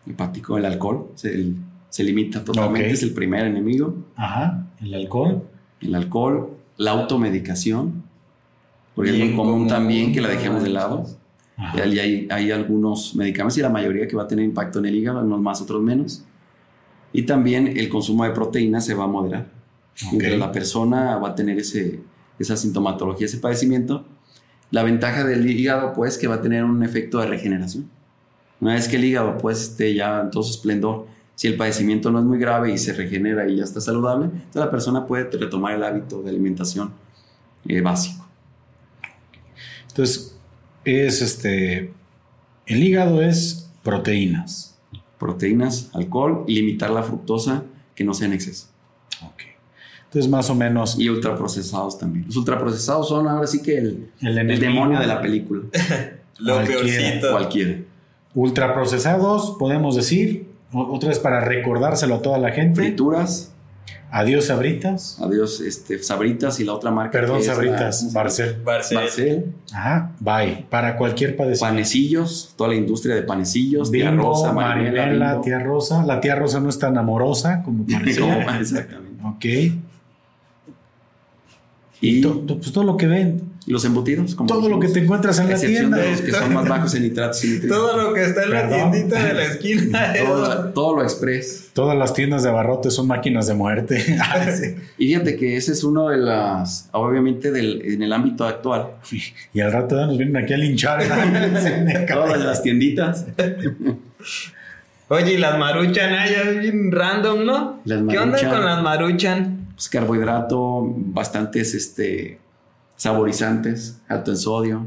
Hepático, el alcohol se, se limita totalmente, es el primer enemigo. Ajá, el alcohol el alcohol, la automedicación, porque es muy común también que la dejemos de lado. Y hay, hay, algunos medicamentos y la mayoría que va a tener impacto en el hígado, unos más, otros menos. Y también el consumo de proteínas se va a moderar. Okay. la persona va a tener ese, esa sintomatología, ese padecimiento. La ventaja del hígado, pues, que va a tener un efecto de regeneración. Una vez que el hígado, pues, esté ya en todo su esplendor, si el padecimiento no es muy grave y se regenera y ya está saludable, entonces la persona puede retomar el hábito de alimentación eh, básico. Entonces, es este, el hígado es proteínas. Proteínas, alcohol y limitar la fructosa que no sea en exceso. Ok. Entonces, más o menos. Y ultraprocesados también. Los ultraprocesados son ahora sí que el, el, demonio de la película. Lo peorcito. Cualquiera. Ultraprocesados, podemos decir, otra vez para recordárselo a toda la gente. Frituras. Adiós Sabritas. Adiós este, Sabritas y la otra marca. Perdón, Sabritas. Barcel. Barcel. Ajá, bye. Para cualquier padecimiento. Panecillos, toda la industria de panecillos. tía Rosa, Marinela, tía Rosa. La tía Rosa no es tan amorosa como parecía. Exactamente. Ok. Y pues todo lo que ven. Los embutidos. Como todo lo que te encuentras en la tienda. los que son más bajos en nitratos y Todo lo que está en la tiendita de la esquina. todo, lo express. Todas las tiendas de abarrotes son máquinas de muerte. Ah, y fíjate que ese es uno de las, obviamente del, en el ámbito actual. Y al rato nos vienen aquí a linchar. Todas las tienditas. Oye, y las maruchan, ay, bien random, ¿no? ¿Qué onda con las maruchan? Pues carbohidrato, bastantes, este saborizantes, alto en sodio.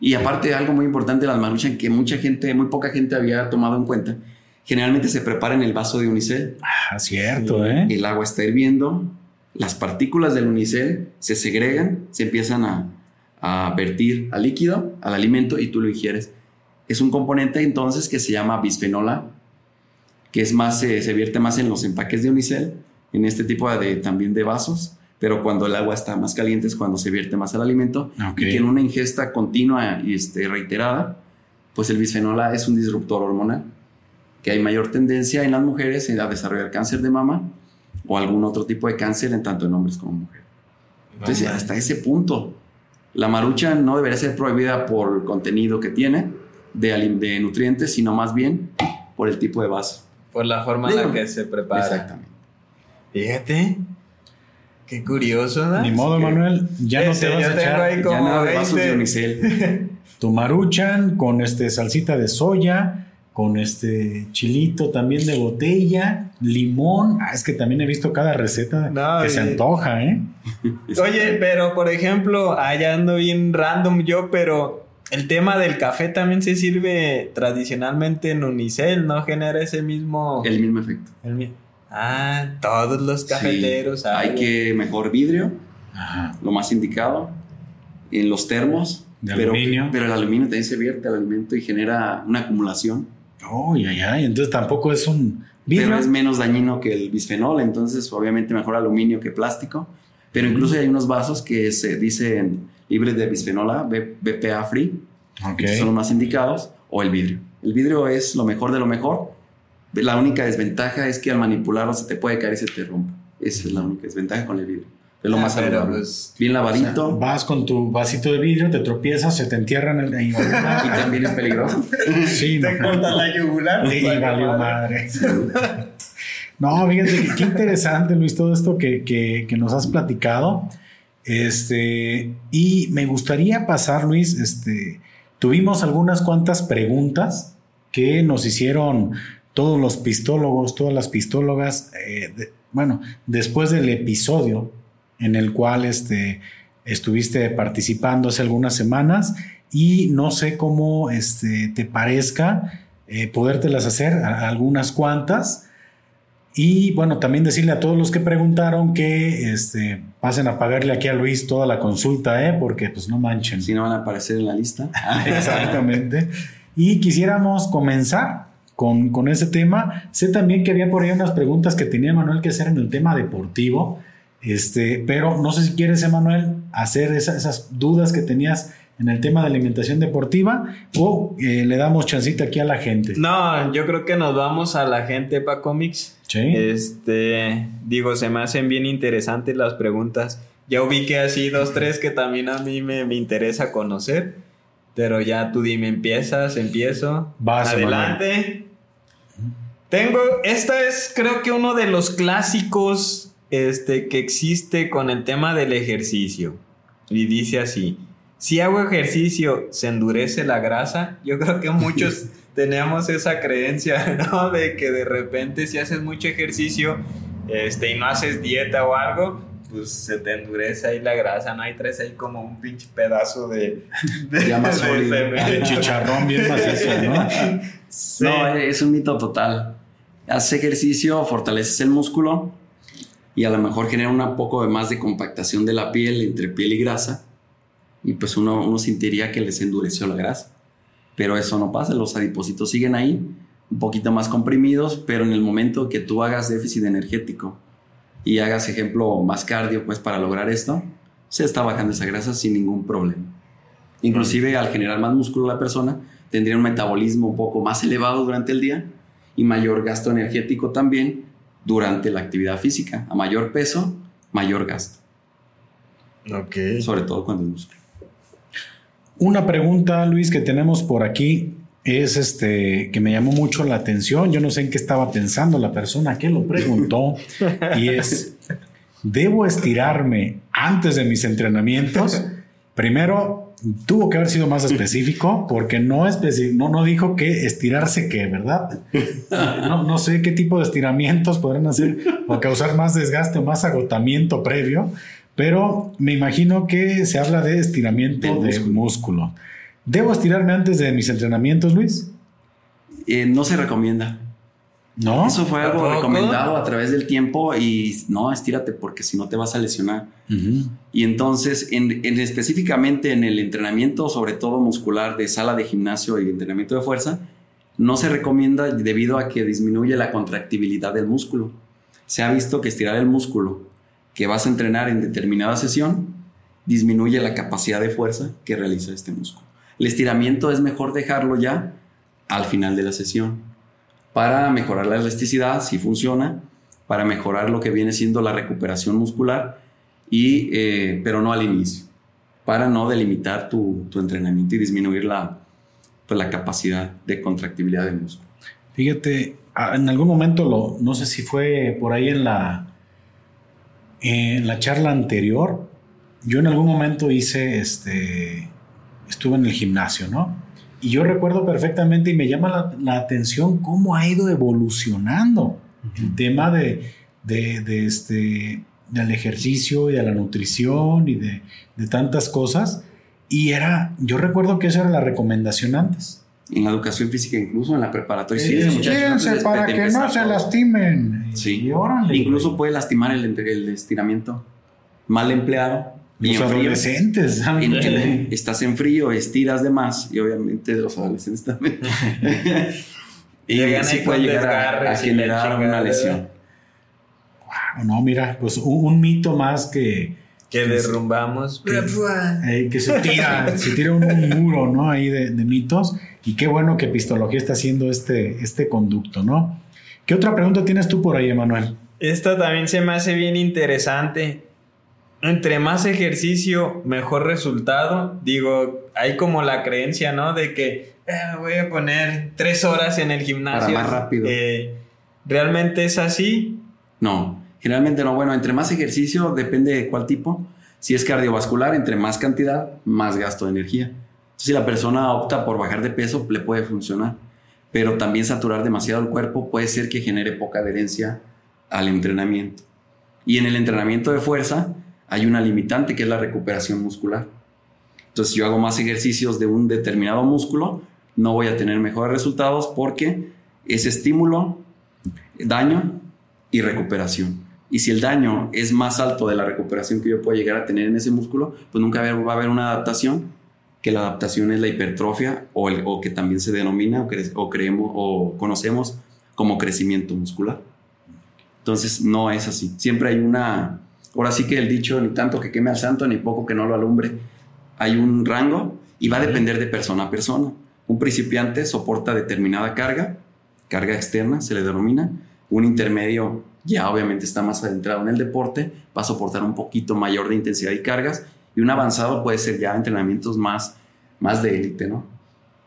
Y aparte, algo muy importante las maruchan que mucha gente, muy poca gente había tomado en cuenta. Generalmente se prepara en el vaso de unicel. Ah, cierto, ¿eh? El agua está hirviendo, las partículas del unicel se segregan, se empiezan a, a vertir al líquido, al alimento y tú lo ingieres. Es un componente entonces que se llama bisfenola, que es más, se vierte más en los empaques de unicel, en este tipo de, también de vasos pero cuando el agua está más caliente es cuando se vierte más el alimento y que en una ingesta continua y este, reiterada, pues el bisfenol A es un disruptor hormonal, que hay mayor tendencia en las mujeres a desarrollar cáncer de mama o algún otro tipo de cáncer en tanto en hombres como mujeres. Entonces, hasta ese punto, la marucha no debería ser prohibida por el contenido que tiene de, de nutrientes, sino más bien por el tipo de vaso. Por la forma en la que se prepara. Exactamente. Fíjate, Qué curioso, ¿no? Ni modo, Manuel. Ya no te vas a echar. Ahí como ya nada vasos de unicel. tu maruchan con este salsita de soya, con este chilito también de botella, limón. Ah, es que también he visto cada receta que se antoja, ¿eh? Oye, pero por ejemplo, allá ando bien random yo, pero el tema del café también se sirve tradicionalmente en unicel, ¿no? Genera ese mismo... El mismo efecto. El mismo. Ah, todos los cafeteros. hay que mejor vidrio, lo más indicado, en los termos. De pero, aluminio. Pero el aluminio también se vierte al alimento y genera una acumulación. Oh, ya, ya. Entonces tampoco es un vidrio. Pero es menos dañino que el bisfenol, entonces obviamente mejor aluminio que plástico. Pero incluso hay unos vasos que se dicen libres de bisfenol A, BPA free, que son los más indicados, o el vidrio. El vidrio es lo mejor de lo mejor, la única desventaja es que al manipularlo se te puede caer y se te rompe. Esa es la única desventaja con el vidrio. Es lo ah, más saludable. Pues, Bien lavadito. vas con tu vasito de vidrio, te tropiezas, se te entierran en el... y también es peligroso. Sí, te corta la yugular. Sí, valió madre. No, fíjate qué interesante, Luis, todo esto que, que, que, nos has platicado. Este, y me gustaría pasar, Luis, este, tuvimos algunas cuantas preguntas que nos hicieron todos los pistólogos, todas las pistólogas, eh, bueno, después del episodio en el cual este, estuviste participando hace algunas semanas y no sé cómo este, te parezca eh, podértelas hacer, algunas cuantas. Y bueno, también decirle a todos los que preguntaron que este, pasen a pagarle aquí a Luis toda la consulta, ¿eh? porque pues no manchen. Si no van a aparecer en la lista. Exactamente. Y quisiéramos comenzar con, con ese tema. Sé también que había por ahí unas preguntas que tenía Manuel que hacer en el tema deportivo. Este, pero no sé si quieres, Emanuel, hacer esas dudas que tenías en el tema de alimentación deportiva o eh, le damos chancita aquí a la gente? No, yo creo que nos vamos a la gente para cómics. Sí. Este, digo, se me hacen bien interesantes las preguntas. Ya ubiqué así dos, tres que también a mí me, interesa conocer. Pero ya tú dime, empiezas, empiezo. Vas, Adelante. Tengo, esta es creo que uno de los clásicos este, que existe con el tema del ejercicio. Y dice así, si hago ejercicio, se endurece la grasa. Yo creo que muchos tenemos esa creencia, ¿no? De que de repente si haces mucho ejercicio este, y no haces dieta o algo, pues se te endurece ahí la grasa, ¿no? Hay tres ahí como un pinche pedazo de... de, chicharrón bien macizo, ¿no? No, es un mito total. Haces ejercicio, fortaleces el músculo y a lo mejor genera un poco de más de compactación de la piel entre piel y grasa y pues uno, uno sentiría que les endureció la grasa. Pero eso no pasa, los adipocitos siguen ahí, un poquito más comprimidos, pero en el momento que tú hagas déficit energético y hagas ejemplo más cardio, pues para lograr esto, se está bajando esa grasa sin ningún problema. Inclusive al generar más músculo la persona, tendría un metabolismo un poco más elevado durante el día y mayor gasto energético también durante la actividad física. A mayor peso, mayor gasto. Ok. Sobre todo cuando es músculo. Una pregunta, Luis, que tenemos por aquí es este que me llamó mucho la atención. Yo no sé en qué estaba pensando la persona que lo preguntó y es ¿debo estirarme antes de mis entrenamientos? Primero, tuvo que haber sido más específico porque no, no, no dijo que estirarse qué, ¿verdad? No, no sé qué tipo de estiramientos podrán hacer o causar más desgaste o más agotamiento previo. Pero me imagino que se habla de estiramiento de, músculo. ¿Debo estirarme antes de mis entrenamientos, Luis? Eh, no se recomienda. ¿No? Eso fue algo recomendado a través del tiempo y no, estírate porque si no te vas a lesionar. Y entonces, en, específicamente en el entrenamiento, sobre todo muscular de sala de gimnasio y entrenamiento de fuerza, no se recomienda debido a que disminuye la contractibilidad del músculo. Se ha visto que estirar el músculo que vas a entrenar en determinada sesión disminuye la capacidad de fuerza que realiza este músculo. El estiramiento es mejor dejarlo ya al final de la sesión. Para mejorar la elasticidad, si funciona, para mejorar lo que viene siendo la recuperación muscular, y, eh, pero no al inicio, para no delimitar tu, entrenamiento y disminuir la, pues, la capacidad de contractibilidad del músculo. Fíjate, en algún momento, lo, no sé si fue por ahí en la, en la charla anterior, yo en algún momento hice, este, estuve en el gimnasio, ¿no? Y yo recuerdo perfectamente y me llama la, atención cómo ha ido evolucionando el tema de, de, este, del ejercicio y de la nutrición y de, de tantas cosas. Y era, yo recuerdo que esa era la recomendación antes en la educación física, incluso en la preparatoria. Sí, para que no se lastimen. Sí. incluso puede lastimar el, el, estiramiento mal empleado. Los adolescentes, estás en frío, estiras de más, y obviamente los adolescentes también. y sí puede llegar a, generar una lesión. no, mira, pues un, mito más que, que derrumbamos. Que, que se tira, se tira un, muro, ¿no? Ahí de, de, mitos. Y qué bueno que Pistología está haciendo este, este conducto, ¿no? ¿Qué otra pregunta tienes tú por ahí, Emanuel? Esta también se me hace bien interesante. Entre más ejercicio, mejor resultado. Digo, hay como la creencia, ¿no? De que eh, voy a poner tres horas en el gimnasio. Para más rápido. Eh, ¿Realmente es así? No, generalmente no. Bueno, entre más ejercicio, depende de cuál tipo. Si es cardiovascular, entre más cantidad, más gasto de energía. Si la persona opta por bajar de peso, le puede funcionar, pero también saturar demasiado el cuerpo puede ser que genere poca adherencia al entrenamiento. Y en el entrenamiento de fuerza hay una limitante que es la recuperación muscular. Entonces yo hago más ejercicios de un determinado músculo, no voy a tener mejores resultados porque es estímulo, daño y recuperación. Y si el daño es más alto de la recuperación que yo puedo llegar a tener en ese músculo, pues nunca va a haber una adaptación, que la adaptación es la hipertrofia o, el, que también se denomina o creemos o conocemos como crecimiento muscular. Entonces no es así. Siempre hay una, ahora sí que el dicho, ni tanto que queme al santo, ni poco que no lo alumbre. Hay un rango y va a depender de persona a persona. Un principiante soporta determinada carga, carga externa se le denomina. Un intermedio ya obviamente está más adentrado en el deporte, va a soportar un poquito mayor de intensidad y cargas. Y un avanzado puede ser ya entrenamientos más, más de élite, ¿no?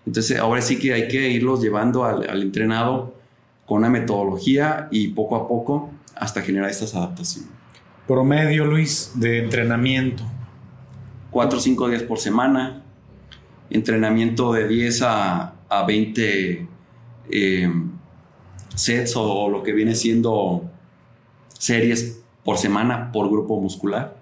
Entonces ahora sí que hay que irlos llevando al, al entrenado con una metodología y poco a poco hasta generar estas adaptaciones. Promedio, Luis, de entrenamiento. Cuatro o cinco días por semana, entrenamiento de 10 a, a 20 eh, sets o, lo que viene siendo series por semana por grupo muscular.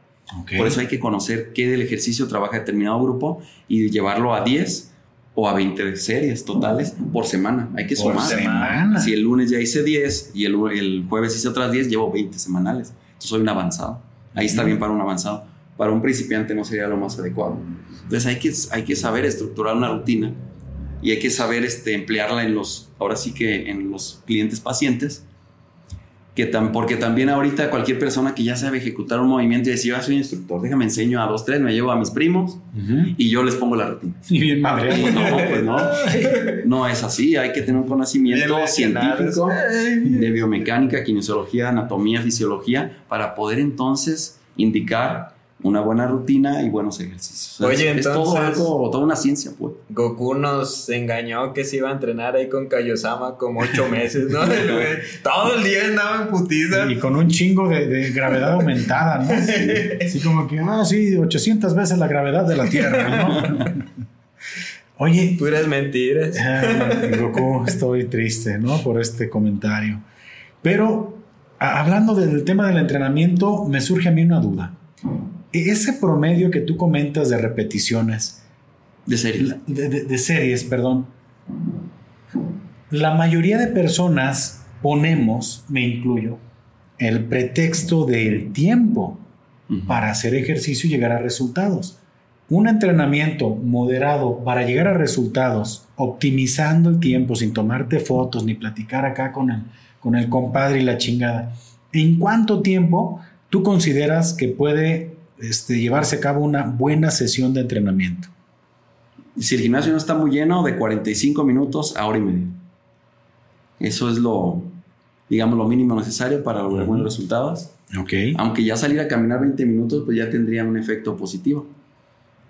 Por eso hay que conocer qué del ejercicio trabaja determinado grupo y llevarlo a 10 o a 20 series totales por semana. Hay que sumar. Semana. Si el lunes ya hice 10 y el, el, jueves hice otras 10, llevo 20 semanales. Entonces soy un avanzado. Ahí está bien para un avanzado. Para un principiante no sería lo más adecuado. Entonces hay que, hay que saber estructurar una rutina y hay que saber este, emplearla en los, ahora sí que en los clientes pacientes que tan, porque también ahorita cualquier persona que ya sabe ejecutar un movimiento y decir, yo soy instructor, déjame enseño a dos, tres, me llevo a mis primos y yo les pongo la rutina. Y bien madre. no, pues no. No es así, hay que tener un conocimiento científico de biomecánica, kinesiología, anatomía, fisiología, para poder entonces indicar una buena rutina y buenos ejercicios. Oye, es, entonces, todo algo, toda una ciencia, pues. Goku nos engañó que se iba a entrenar ahí con Kaiosama como ocho meses, ¿no? todo el día andaba en putiza. Y con un chingo de, de gravedad aumentada, ¿no? Así como que, ah, sí, 800 veces la gravedad de la Tierra, ¿no? Oye. Puras mentiras. Goku, estoy triste, ¿no? Por este comentario. Pero, hablando del tema del entrenamiento, me surge a mí una duda ese promedio que tú comentas de repeticiones. De series. De, de, series, perdón. La mayoría de personas ponemos, me incluyo, el pretexto del tiempo para hacer ejercicio y llegar a resultados. Un entrenamiento moderado para llegar a resultados, optimizando el tiempo sin tomarte fotos ni platicar acá con el, con el compadre y la chingada. ¿En cuánto tiempo tú consideras que puede este, llevarse a cabo una buena sesión de entrenamiento? Si el gimnasio no está muy lleno, de 45 minutos a hora y media. Eso es lo, digamos, lo mínimo necesario para lograr buenos resultados. Okay. Aunque ya salir a caminar 20 minutos, pues ya tendría un efecto positivo.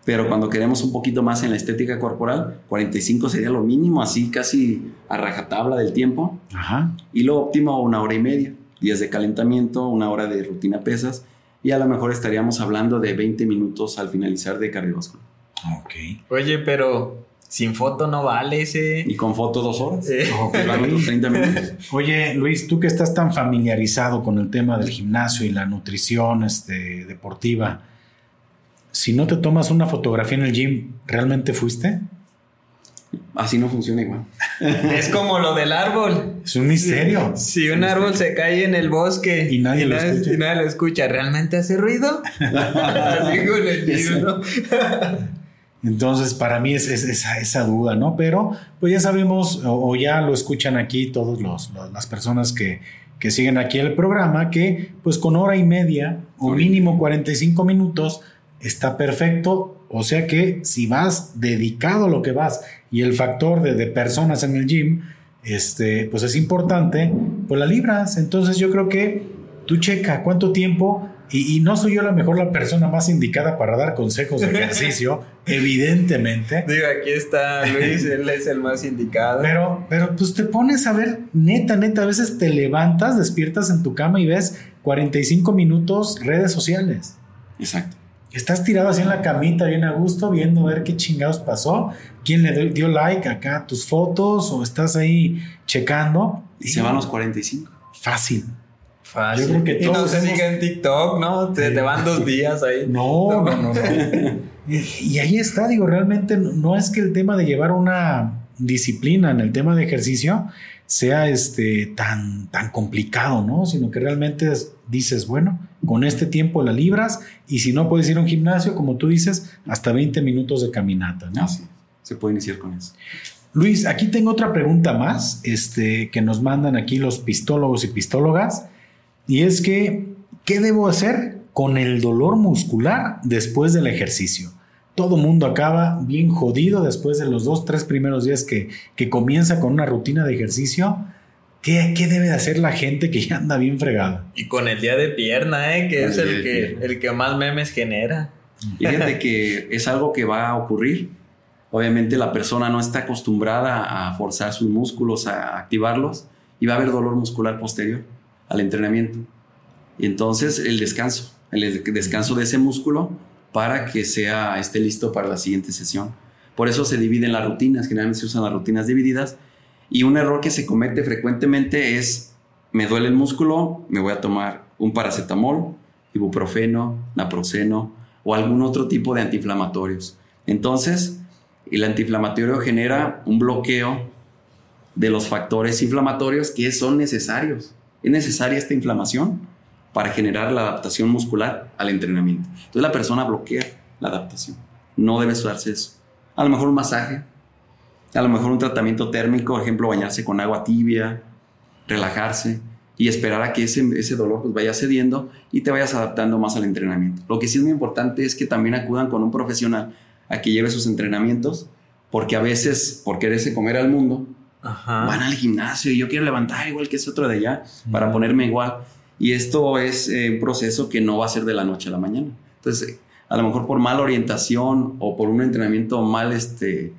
Pero cuando queremos un poquito más en la estética corporal, 45 sería lo mínimo, así casi a rajatabla del tiempo. Ajá. Y lo óptimo, una hora y media. Días de calentamiento, una hora de rutina pesas y a lo mejor estaríamos hablando de 20 minutos al finalizar de cardiovascular. Ok. Oye, pero sin foto no vale ese. Y con foto dos horas. Eh. otros 30 minutos. Oye, Luis, tú que estás tan familiarizado con el tema del gimnasio y la nutrición este, deportiva, si no te tomas una fotografía en el gym, ¿realmente fuiste? Así no funciona igual. Es como lo del árbol. Es un misterio. Si, un árbol se cae en el bosque y nadie, lo, escucha. Y nadie lo escucha, ¿realmente hace ruido? Entonces, para mí es, esa, esa, duda, ¿no? Pero, pues ya sabemos, o, ya lo escuchan aquí todas las personas que, que siguen aquí el programa, que pues con hora y media o mínimo 45 minutos está perfecto. O sea que si vas dedicado a lo que vas y el factor de, personas en el gym, este, pues es importante, pues la libras. Entonces yo creo que tú checa cuánto tiempo, y, no soy yo la mejor, la persona más indicada para dar consejos de ejercicio, evidentemente. Digo, aquí está Luis, él es el más indicado. Pero, pero pues te pones a ver, neta, neta, a veces te levantas, despiertas en tu cama y ves 45 minutos redes sociales. Exacto. Estás tirado así en la camita, bien a gusto, viendo a ver qué chingados pasó, quién le dio like acá a tus fotos o estás ahí checando. Y se van los 45. Fácil, Fácil. Yo creo que y no se sigue en TikTok, ¿no? Te, te, van dos días ahí. No, no, no. no. y ahí está, digo, realmente no es que el tema de llevar una disciplina en el tema de ejercicio sea este, tan, tan complicado, ¿no? Sino que realmente dices, bueno, con este tiempo la libras y si no puedes ir a un gimnasio, como tú dices, hasta 20 minutos de caminata, ¿no? se puede iniciar con eso. Luis, aquí tengo otra pregunta más este, que nos mandan aquí los pistólogos y pistólogas, y es que, ¿qué debo hacer con el dolor muscular después del ejercicio? Todo mundo acaba bien jodido después de los dos, tres primeros días que, que comienza con una rutina de ejercicio. ¿Qué, ¿Qué, debe de hacer la gente que ya anda bien fregada? Y con el día de pierna, ¿eh? que es el que, el que más memes genera. Fíjate que es algo que va a ocurrir. Obviamente la persona no está acostumbrada a forzar sus músculos, a activarlos, y va a haber dolor muscular posterior al entrenamiento. Y entonces el descanso, el descanso de ese músculo para que sea, esté listo para la siguiente sesión. Por eso se dividen las rutinas, generalmente se usan las rutinas divididas. Y un error que se comete frecuentemente es, me duele el músculo, me voy a tomar un paracetamol, ibuprofeno, naproxeno o algún otro tipo de antiinflamatorios. Entonces, el antiinflamatorio genera un bloqueo de los factores inflamatorios que son necesarios. Es necesaria esta inflamación para generar la adaptación muscular al entrenamiento. Entonces la persona bloquea la adaptación. No debe usarse eso. A lo mejor un masaje, a lo mejor un tratamiento térmico, por ejemplo, bañarse con agua tibia, relajarse y esperar a que ese, ese dolor pues vaya cediendo y te vayas adaptando más al entrenamiento. Lo que sí es muy importante es que también acudan con un profesional a que lleve sus entrenamientos, porque a veces, por quererse comer al mundo, van al gimnasio y yo quiero levantar igual que ese otro de allá para ponerme igual. Y esto es eh, un proceso que no va a ser de la noche a la mañana. Entonces, a lo mejor por mala orientación o por un entrenamiento mal, este,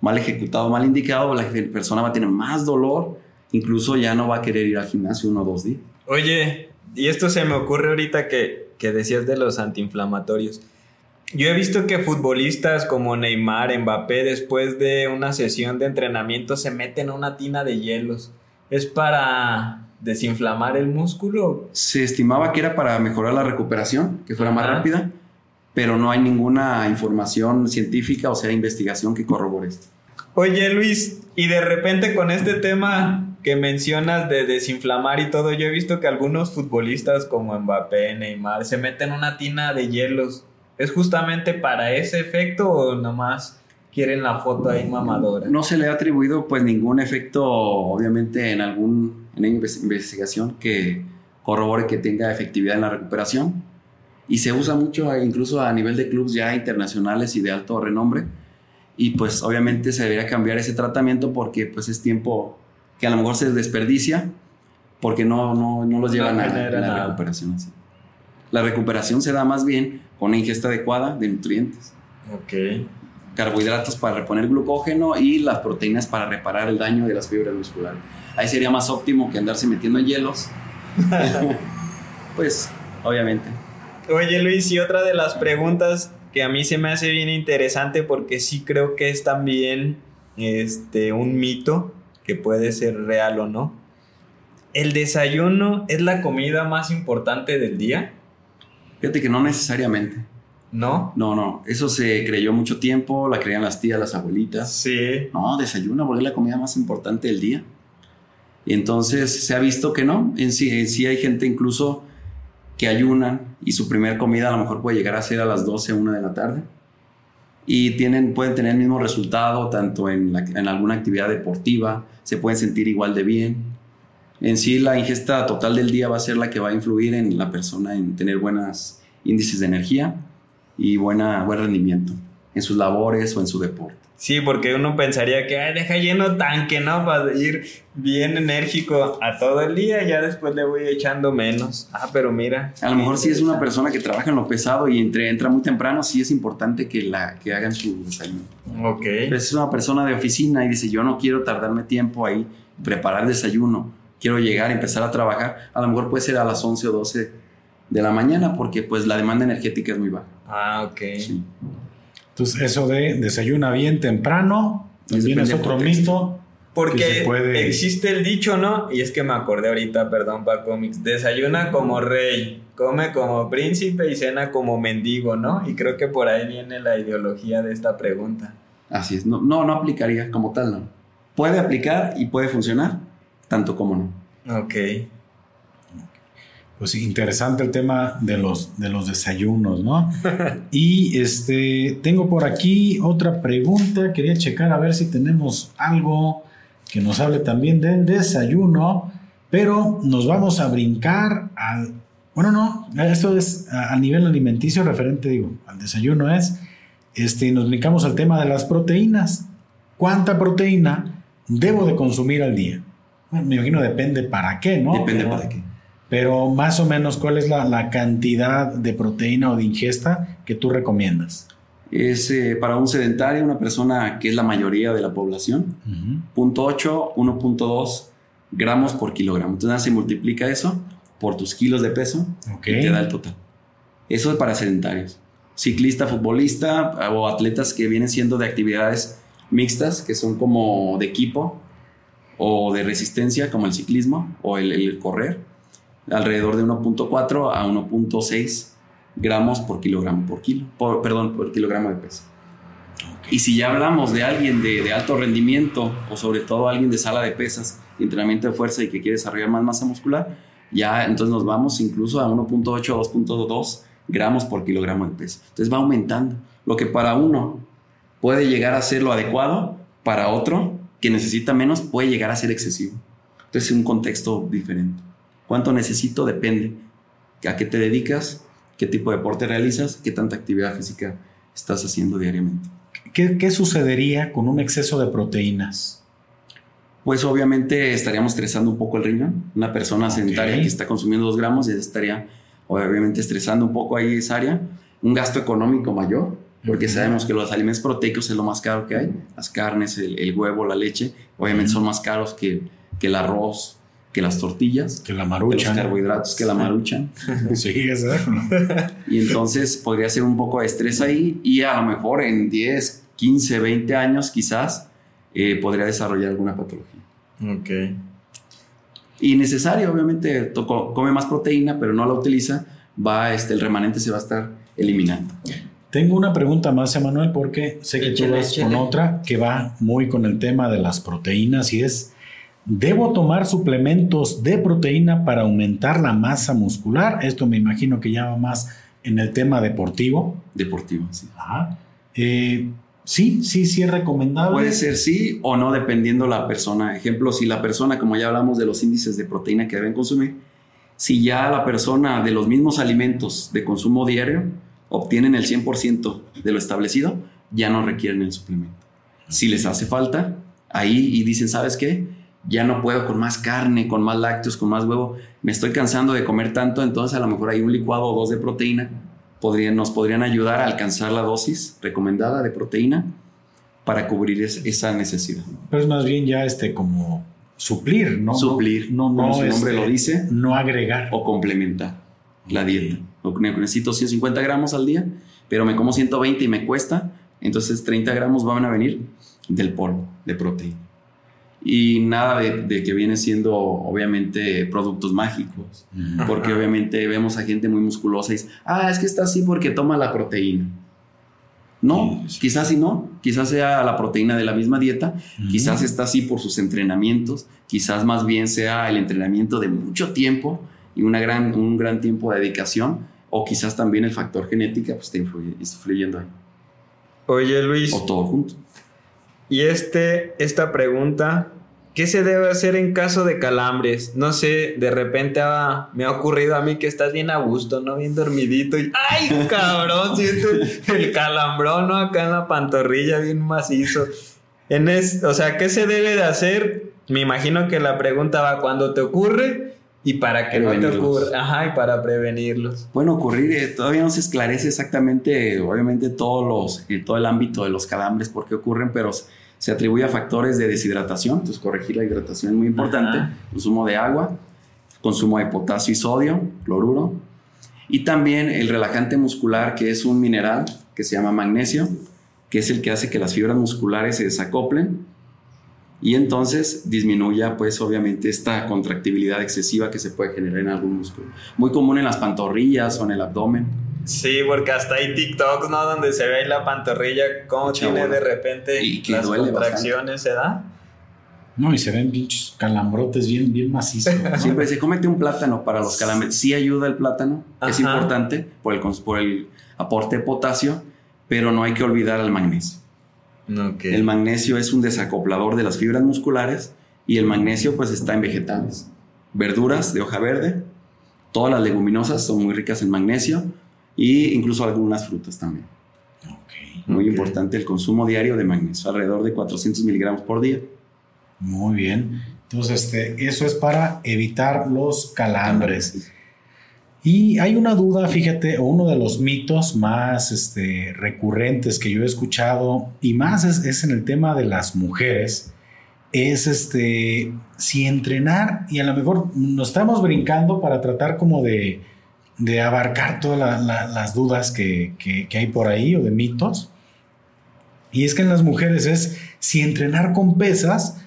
mal ejecutado, mal indicado, la persona va a tener más dolor, incluso ya no va a querer ir al gimnasio uno o dos días. Oye, y esto se me ocurre ahorita que, que decías de los antiinflamatorios. Yo he visto que futbolistas como Neymar, Mbappé, después de una sesión de entrenamiento se meten a una tina de hielos. Es para desinflamar el músculo. Se estimaba que era para mejorar la recuperación, que fuera más rápida, pero no hay ninguna información científica o sea investigación que corrobore esto. Oye Luis, y de repente con este tema que mencionas de desinflamar y todo, yo he visto que algunos futbolistas como Mbappé, Neymar, se meten una tina de hielos. ¿Es justamente para ese efecto o nomás quieren la foto ahí mamadora? No se le ha atribuido pues ningún efecto, obviamente en algún en investigación que corrobore que tenga efectividad en la recuperación. Y se usa mucho incluso a nivel de clubes ya internacionales y de alto renombre. Y pues obviamente se debería cambiar ese tratamiento porque pues es tiempo que a lo mejor se desperdicia porque no, no, no los llevan a, la recuperación. La recuperación se da más bien con una ingesta adecuada de nutrientes. Ok. Carbohidratos para reponer glucógeno y las proteínas para reparar el daño de las fibras musculares ahí sería más óptimo que andarse metiendo en hielos. pues, obviamente. Oye Luis, y otra de las preguntas que a mí se me hace bien interesante porque sí creo que es también este, un mito que puede ser real o no. ¿El desayuno es la comida más importante del día? Fíjate que no necesariamente. ¿No? No, no. Eso se creyó mucho tiempo, la creían las tías, las abuelitas. Sí. No, desayuno porque es la comida más importante del día. Y entonces se ha visto que no, en sí, sí hay gente incluso que ayunan y su primera comida a lo mejor puede llegar a ser a las 12, 1 de la tarde. Y tienen, pueden tener el mismo resultado tanto en, en alguna actividad deportiva, se pueden sentir igual de bien. En sí la ingesta total del día va a ser la que va a influir en la persona en tener buenos índices de energía y buena, buen rendimiento en sus labores o en su deporte. Sí, porque uno pensaría que Ay, deja lleno tanque, ¿no? Para ir bien enérgico a todo el día ya después le voy echando menos. Ah, pero mira. A lo mejor si es una persona que trabaja en lo pesado y entre, entra muy temprano, sí es importante que, la, que hagan su desayuno. Ok. Pero si es una persona de oficina y dice, yo no quiero tardarme tiempo ahí, preparar desayuno, quiero llegar empezar a trabajar, a lo mejor puede ser a las 11 o 12 de la mañana porque pues la demanda energética es muy baja. Ah, ok. Entonces, eso de desayuna bien temprano, también es otro mito. Porque existe el dicho, ¿no? Y es que me acordé ahorita, perdón, para cómics. Desayuna como rey, come como príncipe y cena como mendigo, ¿no? Y creo que por ahí viene la ideología de esta pregunta. Así es. No, no, no aplicaría como tal, ¿no? Puede aplicar y puede funcionar, tanto como no. Ok. Pues interesante el tema de los, de los desayunos, ¿no? y este, tengo por aquí otra pregunta. Quería checar a ver si tenemos algo que nos hable también del desayuno, pero nos vamos a brincar al... Bueno, no, esto es a, nivel alimenticio referente, digo, al desayuno es, este, nos brincamos al tema de las proteínas. ¿Cuánta proteína debo de consumir al día? me imagino depende para qué, ¿no? Depende para qué. Pero más o menos, ¿cuál es la, cantidad de proteína o de ingesta que tú recomiendas? es eh, para un sedentario, una persona que es la mayoría de la población, 0.8, 1.2 gramos por kilogramo. Entonces se multiplica eso por tus kilos de peso y te da el total. Eso es para sedentarios. Ciclista, futbolista o atletas que vienen siendo de actividades mixtas, que son como de equipo o de resistencia, como el ciclismo o el correr, alrededor de 1.4 a 1.6 gramos por kilogramo por kilo, perdón, por kilogramo de peso. Y si ya hablamos de alguien de, alto rendimiento o sobre todo alguien de sala de pesas, entrenamiento de fuerza y que quiere desarrollar más masa muscular, ya entonces nos vamos incluso a 1.8 o 2.2 gramos por kilogramo de peso. Entonces va aumentando. Lo que para uno puede llegar a ser lo adecuado, para otro que necesita menos puede llegar a ser excesivo. Entonces es un contexto diferente. ¿Cuánto necesito? Depende. ¿A qué te dedicas? qué tipo de deporte realizas, qué tanta actividad física estás haciendo diariamente. ¿Qué, sucedería con un exceso de proteínas? Pues obviamente estaríamos estresando un poco el riñón. Una persona sedentaria que está consumiendo dos gramos estaría obviamente estresando un poco ahí esa área. Un gasto económico mayor, porque sabemos que los alimentos proteicos es lo más caro que hay. Las carnes, el, huevo, la leche, obviamente son más caros que, que el arroz, que las tortillas, que la maruchan, los carbohidratos que la maruchan. sí, eso. y entonces podría ser un poco de estrés ahí y a lo mejor en 10, 15, 20 años quizás eh, podría desarrollar alguna patología. Ok. Y necesario, obviamente, come más proteína, pero no la utiliza, va, este, el remanente se va a estar eliminando. Tengo una pregunta más, Emanuel, porque sé que tú vas con otra que va muy con el tema de las proteínas y es ¿Debo tomar suplementos de proteína para aumentar la masa muscular? Esto me imagino que ya va más en el tema deportivo. Deportivo, sí. Eh, sí, sí, sí es recomendable. Puede ser sí o no, dependiendo la persona. Ejemplo, si la persona, como ya hablamos de los índices de proteína que deben consumir, si ya la persona de los mismos alimentos de consumo diario obtienen el 100% de lo establecido, ya no requieren el suplemento. Si les hace falta, ahí y dicen, ¿sabes qué? Ya no puedo con más carne, con más lácteos, con más huevo, me estoy cansando de comer tanto, entonces a lo mejor hay un licuado o dos de proteína, podrían, nos podrían ayudar a alcanzar la dosis recomendada de proteína para cubrir esa necesidad. Pero es más bien ya este como suplir, ¿no? Suplir, no, no, como su nombre lo este, dice. No agregar. O complementar la dieta. necesito 150 gramos al día, pero me como 120 y me cuesta, entonces 30 gramos van a venir del polvo de proteína y nada de, que viene siendo obviamente productos mágicos, porque obviamente vemos a gente muy musculosa y dice, ah, es que está así porque toma la proteína. No, quizás sí no, quizás sea la proteína de la misma dieta, quizás está así por sus entrenamientos, quizás más bien sea el entrenamiento de mucho tiempo y una gran, un gran tiempo de dedicación, o quizás también el factor genética pues, está influyendo ahí. Oye Luis. O todo junto. Y este, esta pregunta, ¿qué se debe hacer en caso de calambres? No sé, de repente me ha ocurrido a mí que estás bien a gusto, ¿no? Bien dormidito y ¡ay, cabrón! Siento el calambrón, ¿no? Acá en la pantorrilla, bien macizo. En es, o sea, ¿qué se debe de hacer? Me imagino que la pregunta va cuando te ocurre y para que no te ocurra, ajá, y para prevenirlos. Bueno, ocurrir, eh, todavía no se esclarece exactamente, obviamente, todos los, eh, todo el ámbito de los calambres, por qué ocurren, pero se atribuye a factores de deshidratación, entonces corregir la hidratación es muy importante, consumo de agua, consumo de potasio y sodio, cloruro, y también el relajante muscular, que es un mineral que se llama magnesio, que es el que hace que las fibras musculares se desacoplen y entonces disminuya pues obviamente esta contractibilidad excesiva que se puede generar en algún músculo. Muy común en las pantorrillas o en el abdomen. Sí, porque hasta hay TikToks, ¿no? Donde se ve ahí la pantorrilla, cómo tiene de repente Y que las duele contracciones, ¿se da? No, y se ven pinches calambrotes bien, bien macizos. ¿no? Siempre se comete un plátano para los calambres. Sí ayuda el plátano, es importante por el, por el aporte de potasio, pero no hay que olvidar al magnesio. Ok. El magnesio es un desacoplador de las fibras musculares y el magnesio pues está en vegetales. Verduras de hoja verde, todas las leguminosas son muy ricas en magnesio y incluso algunas frutas también. Muy importante el consumo diario de magnesio, alrededor de 400 miligramos por día. Muy bien. Entonces, este, eso es para evitar los calambres. Y hay una duda, fíjate, o uno de los mitos más este, recurrentes que yo he escuchado, y más es, es en el tema de las mujeres, es este, si entrenar, y a lo mejor nos estamos brincando para tratar como de, de abarcar todas la- la- las dudas que, hay por ahí o de mitos. Y es que en las mujeres es si entrenar con pesas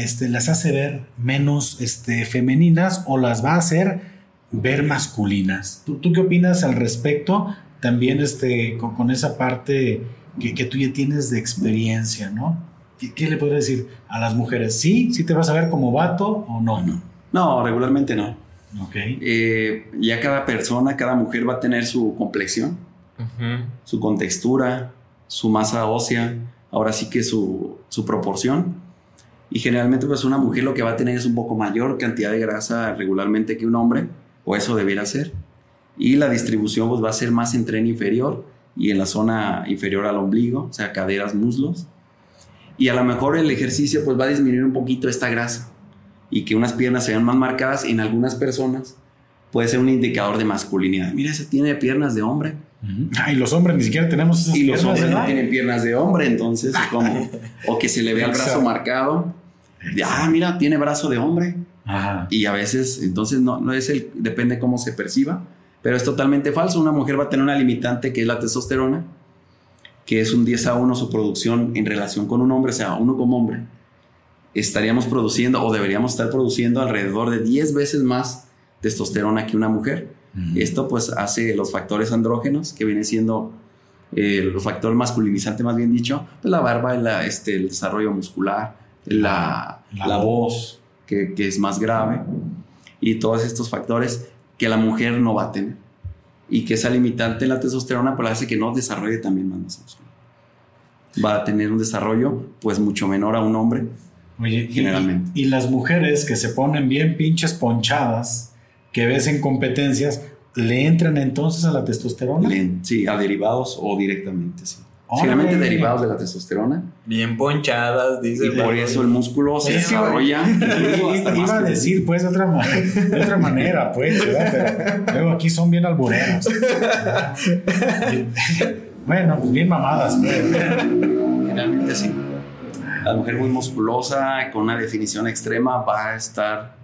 este, las hace ver menos este, femeninas o las va a hacer ver masculinas. ¿Tú, tú qué opinas al respecto? También este, con, esa parte que, tú ya tienes de experiencia, ¿no? ¿Qué, qué le podrías decir a las mujeres? ¿Sí? ¿Sí te vas a ver como vato o? No, no, regularmente no. Ok. Eh, ya cada persona, cada mujer va a tener su complexión, Ujú. su contextura, su masa ósea, ahora sí que su, su proporción. Y generalmente pues una mujer lo que va a tener es un poco mayor cantidad de grasa regularmente que un hombre, o eso debería ser. Y la distribución pues va a ser más en tren inferior y en la zona inferior al ombligo, o sea, caderas, muslos. Y a lo mejor el ejercicio pues va a disminuir un poquito esta grasa y que unas piernas se vean más marcadas en algunas personas puede ser un indicador de masculinidad. Mira, ese tiene piernas de hombre. Ah, y los hombres ni siquiera tenemos esas Y los hombres no tienen piernas de hombre, entonces, ¿cómo? O que se le vea el brazo marcado. De, ah, mira, tiene brazo de hombre. Ajá. Y a veces, entonces, no, no es el, depende cómo se perciba, pero es totalmente falso. Una mujer va a tener una limitante que es la testosterona, que es un 10 a 1 su producción en relación con un hombre, o sea, uno como hombre. Estaríamos produciendo o deberíamos estar produciendo alrededor de 10 veces más testosterona que una mujer. Ujú. Esto pues hace los factores andrógenos, que viene siendo eh, el factor masculinizante más bien dicho, pues la barba, la, este, el desarrollo muscular, la, La la voz. voz, que, que es más grave, y todos estos factores que la mujer no va a tener. Y que esa limitante en la testosterona pues hace que no desarrolle también más masa muscular. Va a tener un desarrollo pues mucho menor a un hombre. Oye, y- Generalmente. Y, las mujeres que se ponen bien pinches ponchadas, que ves en competencias, ¿le entran entonces a la testosterona? Le- Sí, a derivados o directamente, sí. Órale. Generalmente derivados de la testosterona. Bien ponchadas, dice. Y por eso el músculo se desarrolla. Iba a decir, pues, de otra, ma- de otra manera, pues, ¿verdad? Pero luego aquí son bien albureros. bueno, pues bien mamadas, pues. Generalmente sí. La mujer muy musculosa, con una definición extrema, va a estar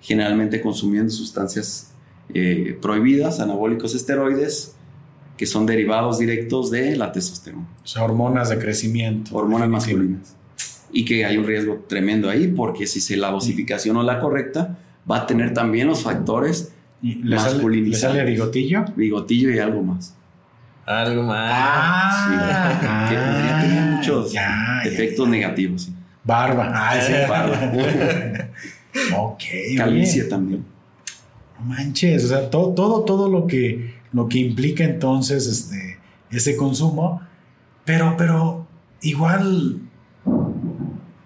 generalmente consumiendo sustancias eh, prohibidas, anabólicos esteroides, que son derivados directos de la testosterona, O sea, hormonas de crecimiento. hormonas masculinas. Y que hay un riesgo tremendo ahí, porque si se la dosificación no es la correcta, va a tener también los factores ¿Y ¿Le sale, ¿Le Masculinizante. sale bigotillo? bigotillo y algo más. Algo más. Ah, que podría tener muchos ya, efectos ya. negativos. sí. Barba. Ah, sí. Barba. ok. oye. Calvicie también. No manches, o sea, todo, todo, todo lo que, lo que implica entonces este, ese consumo, pero, pero igual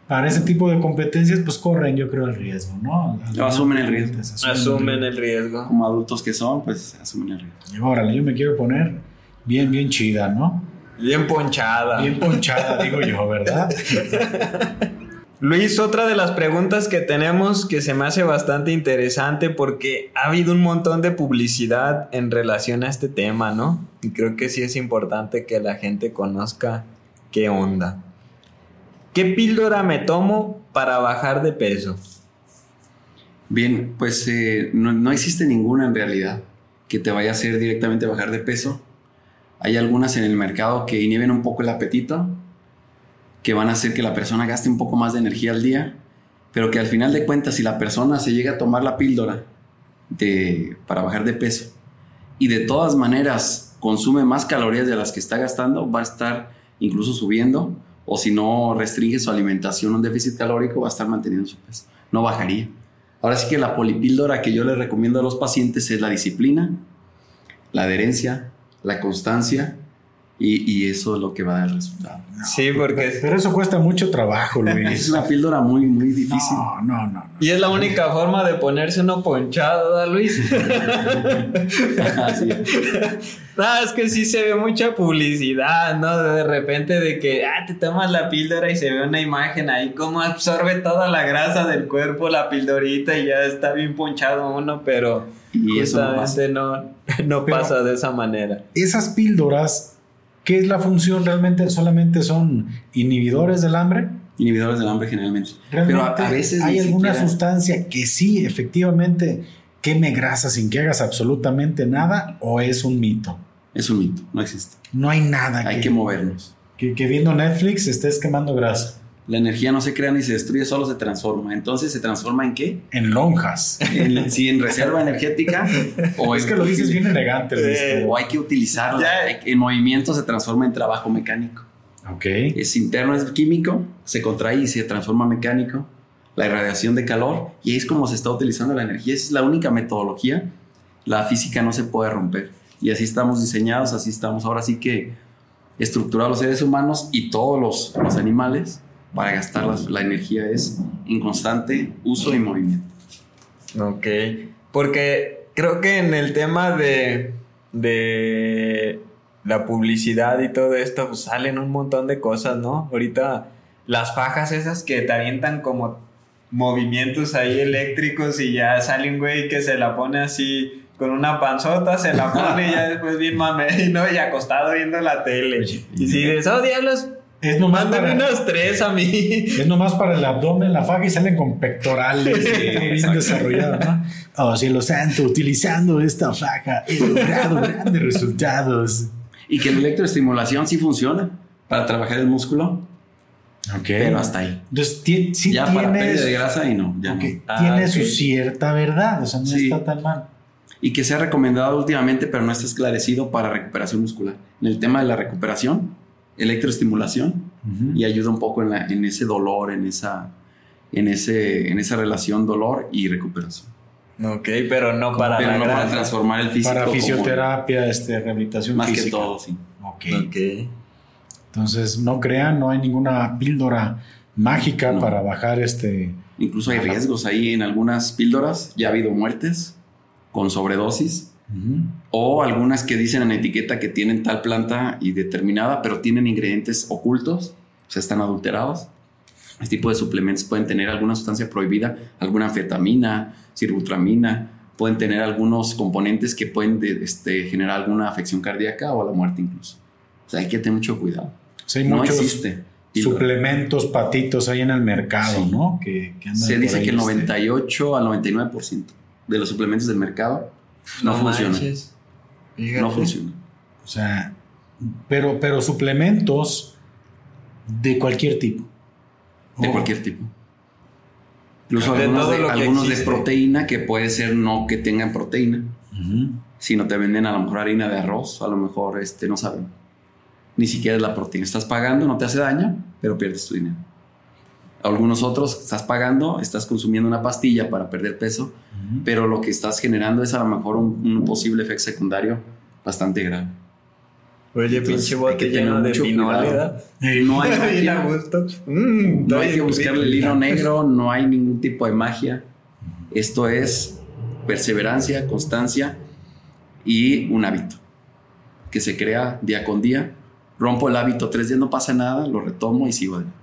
para ese tipo de competencias, pues corren, yo creo, el riesgo, ¿no? Lo asumen el riesgo. Asumen el riesgo. Como adultos que son, pues asumen el riesgo. Y órale, yo me quiero poner bien, bien chida, ¿no? Bien ponchada. Bien ponchada, digo yo, ¿verdad? Luis, otra de las preguntas que tenemos que se me hace bastante interesante porque ha habido un montón de publicidad en relación a este tema, ¿no? Y creo que sí es importante que la gente conozca qué onda. ¿Qué píldora me tomo para bajar de peso? Bien, pues eh, no, no existe ninguna en realidad que te vaya a hacer directamente bajar de peso. Hay algunas en el mercado que inhiben un poco el apetito, que van a hacer que la persona gaste un poco más de energía al día, pero que al final de cuentas, si la persona se llega a tomar la píldora de, para bajar de peso y de todas maneras consume más calorías de las que está gastando, va a estar incluso subiendo, o si no restringe su alimentación, un déficit calórico, va a estar manteniendo su peso, no bajaría. Ahora sí que la polipíldora que yo le recomiendo a los pacientes es la disciplina, la adherencia, la constancia y, eso es lo que va a dar el resultado. sí, porque... Pero eso cuesta mucho trabajo, Luis. es una píldora muy, muy difícil. No, no, no, Y es la única forma de ponerse uno ponchado, ¿da, Luis? no, es que sí se ve mucha publicidad, ¿no? De repente de que, ah, te tomas la píldora y se ve una imagen ahí como absorbe toda la grasa del cuerpo la pildorita y ya está bien ponchado uno, pero... Y eso no, no, pasa de esa manera. Esas píldoras ¿Qué es la función realmente? ¿Solamente son inhibidores del hambre? Inhibidores del hambre generalmente. Pero a, veces hay alguna sustancia que sí, efectivamente, queme grasa sin que hagas absolutamente nada o es un mito. Es un mito, no existe. No hay nada. Hay que, movernos. Que, que viendo Netflix estés quemando grasa. La energía no se crea ni se destruye, solo se transforma. Entonces, ¿se transforma en qué? En lonjas. En, sí, en reserva energética. o es que lo dices bien elegante. Eh, o hay que utilizarla. En movimiento se transforma en trabajo mecánico. Ok. Es interno, es químico, se contrae y se transforma en mecánico. La irradiación de calor. Y es como se está utilizando la energía. Esa es la única metodología. La física no se puede romper. Y así estamos diseñados, así estamos ahora sí que estructurados los seres humanos y todos los, los animales para gastar la, energía es en constante uso y movimiento. Ok, porque creo que en el tema de, de la publicidad y todo esto pues, salen un montón de cosas, ¿no? Ahorita las fajas esas que te avientan como movimientos ahí eléctricos y ya sale un güey que se la pone así con una panzota, se la pone y ya después bien mame, ¿no? Y acostado viendo la tele. Y si dices, oh diablos, es nomás para, unos tres a mí. Es nomás para el abdomen, la faja y salen con pectorales bien desarrollados, ¿no? Oh, cielo santo, utilizando esta faja he logrado grandes resultados. Y que la electroestimulación sí funciona para trabajar el músculo. Ok. Pero hasta ahí. Entonces, sí ya para pérdida de grasa y no. Ya tiene ah, su cierta verdad, o sea, no está tan mal. Y que se ha recomendado últimamente, pero no está esclarecido para recuperación muscular. En el tema de la recuperación, electroestimulación y ayuda un poco en, ese dolor, en esa, en, ese, en esa relación dolor y recuperación. Ok, pero no para, transformar el físico. Para fisioterapia, este, rehabilitación más que todo, sí. Ok. Entonces, no crean, no hay ninguna píldora mágica para bajar este... Incluso hay riesgos ahí en algunas píldoras, ya ha habido muertes con sobredosis o algunas que dicen en etiqueta que tienen tal planta y determinada, pero tienen ingredientes ocultos, o sea, están adulterados. Este tipo de suplementos pueden tener alguna sustancia prohibida, alguna anfetamina, sirbutramina, pueden tener algunos componentes que pueden este, generar alguna afección cardíaca o la muerte incluso. O sea, hay que tener mucho cuidado. no existe. Suplementos, patitos hay en el mercado, ¿no? Que, Se dice que el 98 al 99% de los suplementos del mercado no, funciona. No funciona. O sea, pero, pero suplementos de cualquier tipo. De cualquier tipo. Incluso algunos, de, proteína que puede ser no que tengan proteína. Si no te venden a lo mejor harina de arroz, a lo mejor este, no saben. Ni siquiera es la proteína. Estás pagando, no te hace daño, pero pierdes tu dinero. Algunos otros estás pagando, estás consumiendo una pastilla para perder peso, pero lo que estás generando es a lo mejor un, posible efecto secundario bastante grave. Oye, pinche bote lleno de pinolidad. No hay mm, no hay que buscarle el hilo negro, no hay ningún tipo de magia. Esto es perseverancia, constancia y un hábito que se crea día con día. Rompo el hábito tres días, no pasa nada, lo retomo y sigo adelante.